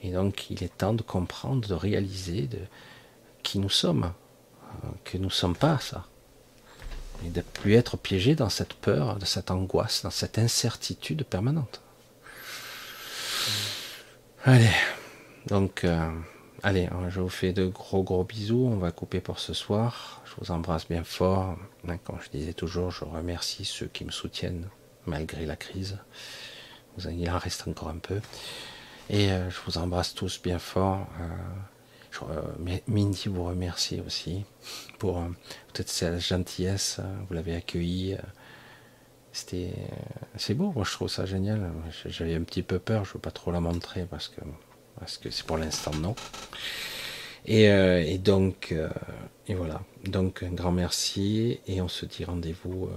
Et donc il est temps de comprendre, de réaliser de qui nous sommes, euh, que nous ne sommes pas ça. Et de plus être piégé dans cette peur, de cette angoisse, dans cette incertitude permanente. Allez, donc euh, Allez, hein, je vous fais de gros gros bisous. On va couper pour ce soir. Je vous embrasse bien fort. Hein, comme je disais toujours, je remercie ceux qui me soutiennent malgré la crise. Il en reste encore un peu. Et euh, je vous embrasse tous bien fort. Euh, euh, Mindy vous remercie aussi pour peut-être cette gentillesse. Vous l'avez accueilli. C'était, c'est beau. Moi, je trouve ça génial. J'avais un petit peu peur. Je veux pas trop la montrer parce que parce que c'est pour l'instant non. Et, donc, et voilà. Donc, un grand merci. Et on se dit rendez-vous, euh,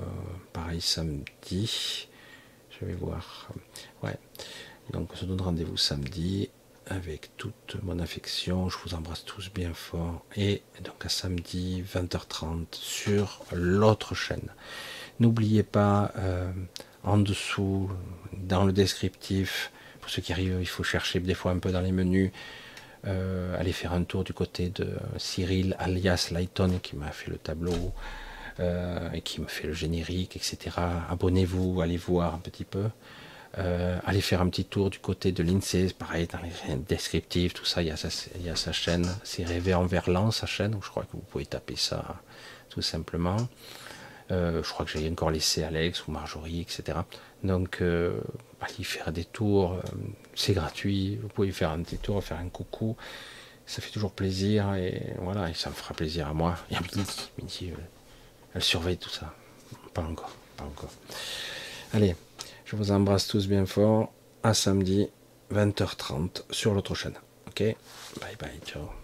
pareil, samedi. Je vais voir. Ouais. Donc, on se donne rendez-vous samedi avec toute mon affection. Je vous embrasse tous bien fort. Et donc, à samedi, 20h30, sur l'autre chaîne. N'oubliez pas, en dessous, dans le descriptif, pour ceux qui arrivent, il faut chercher des fois un peu dans les menus. Euh, aller faire un tour du côté de Cyril alias Lighton qui m'a fait le tableau euh, et qui me fait le générique, etc. Abonnez-vous, allez voir un petit peu. Euh, allez faire un petit tour du côté de l'INSEE, pareil, dans les descriptifs, tout ça, il y a sa, il y a sa chaîne. C'est Rêver en Verlan, sa chaîne, où je crois que vous pouvez taper ça tout simplement. je crois que j'ai encore laissé Alex ou Marjorie, etc. Donc, euh, allez faire des tours, euh, c'est gratuit, vous pouvez faire un petit tour, faire un coucou, ça fait toujours plaisir, et voilà, et ça me fera plaisir à moi. Et à euh, elle surveille tout ça. Pas encore, pas encore. Allez, je vous embrasse tous bien fort, à samedi, 20h30, sur l'autre chaîne. Ok? Bye bye, ciao.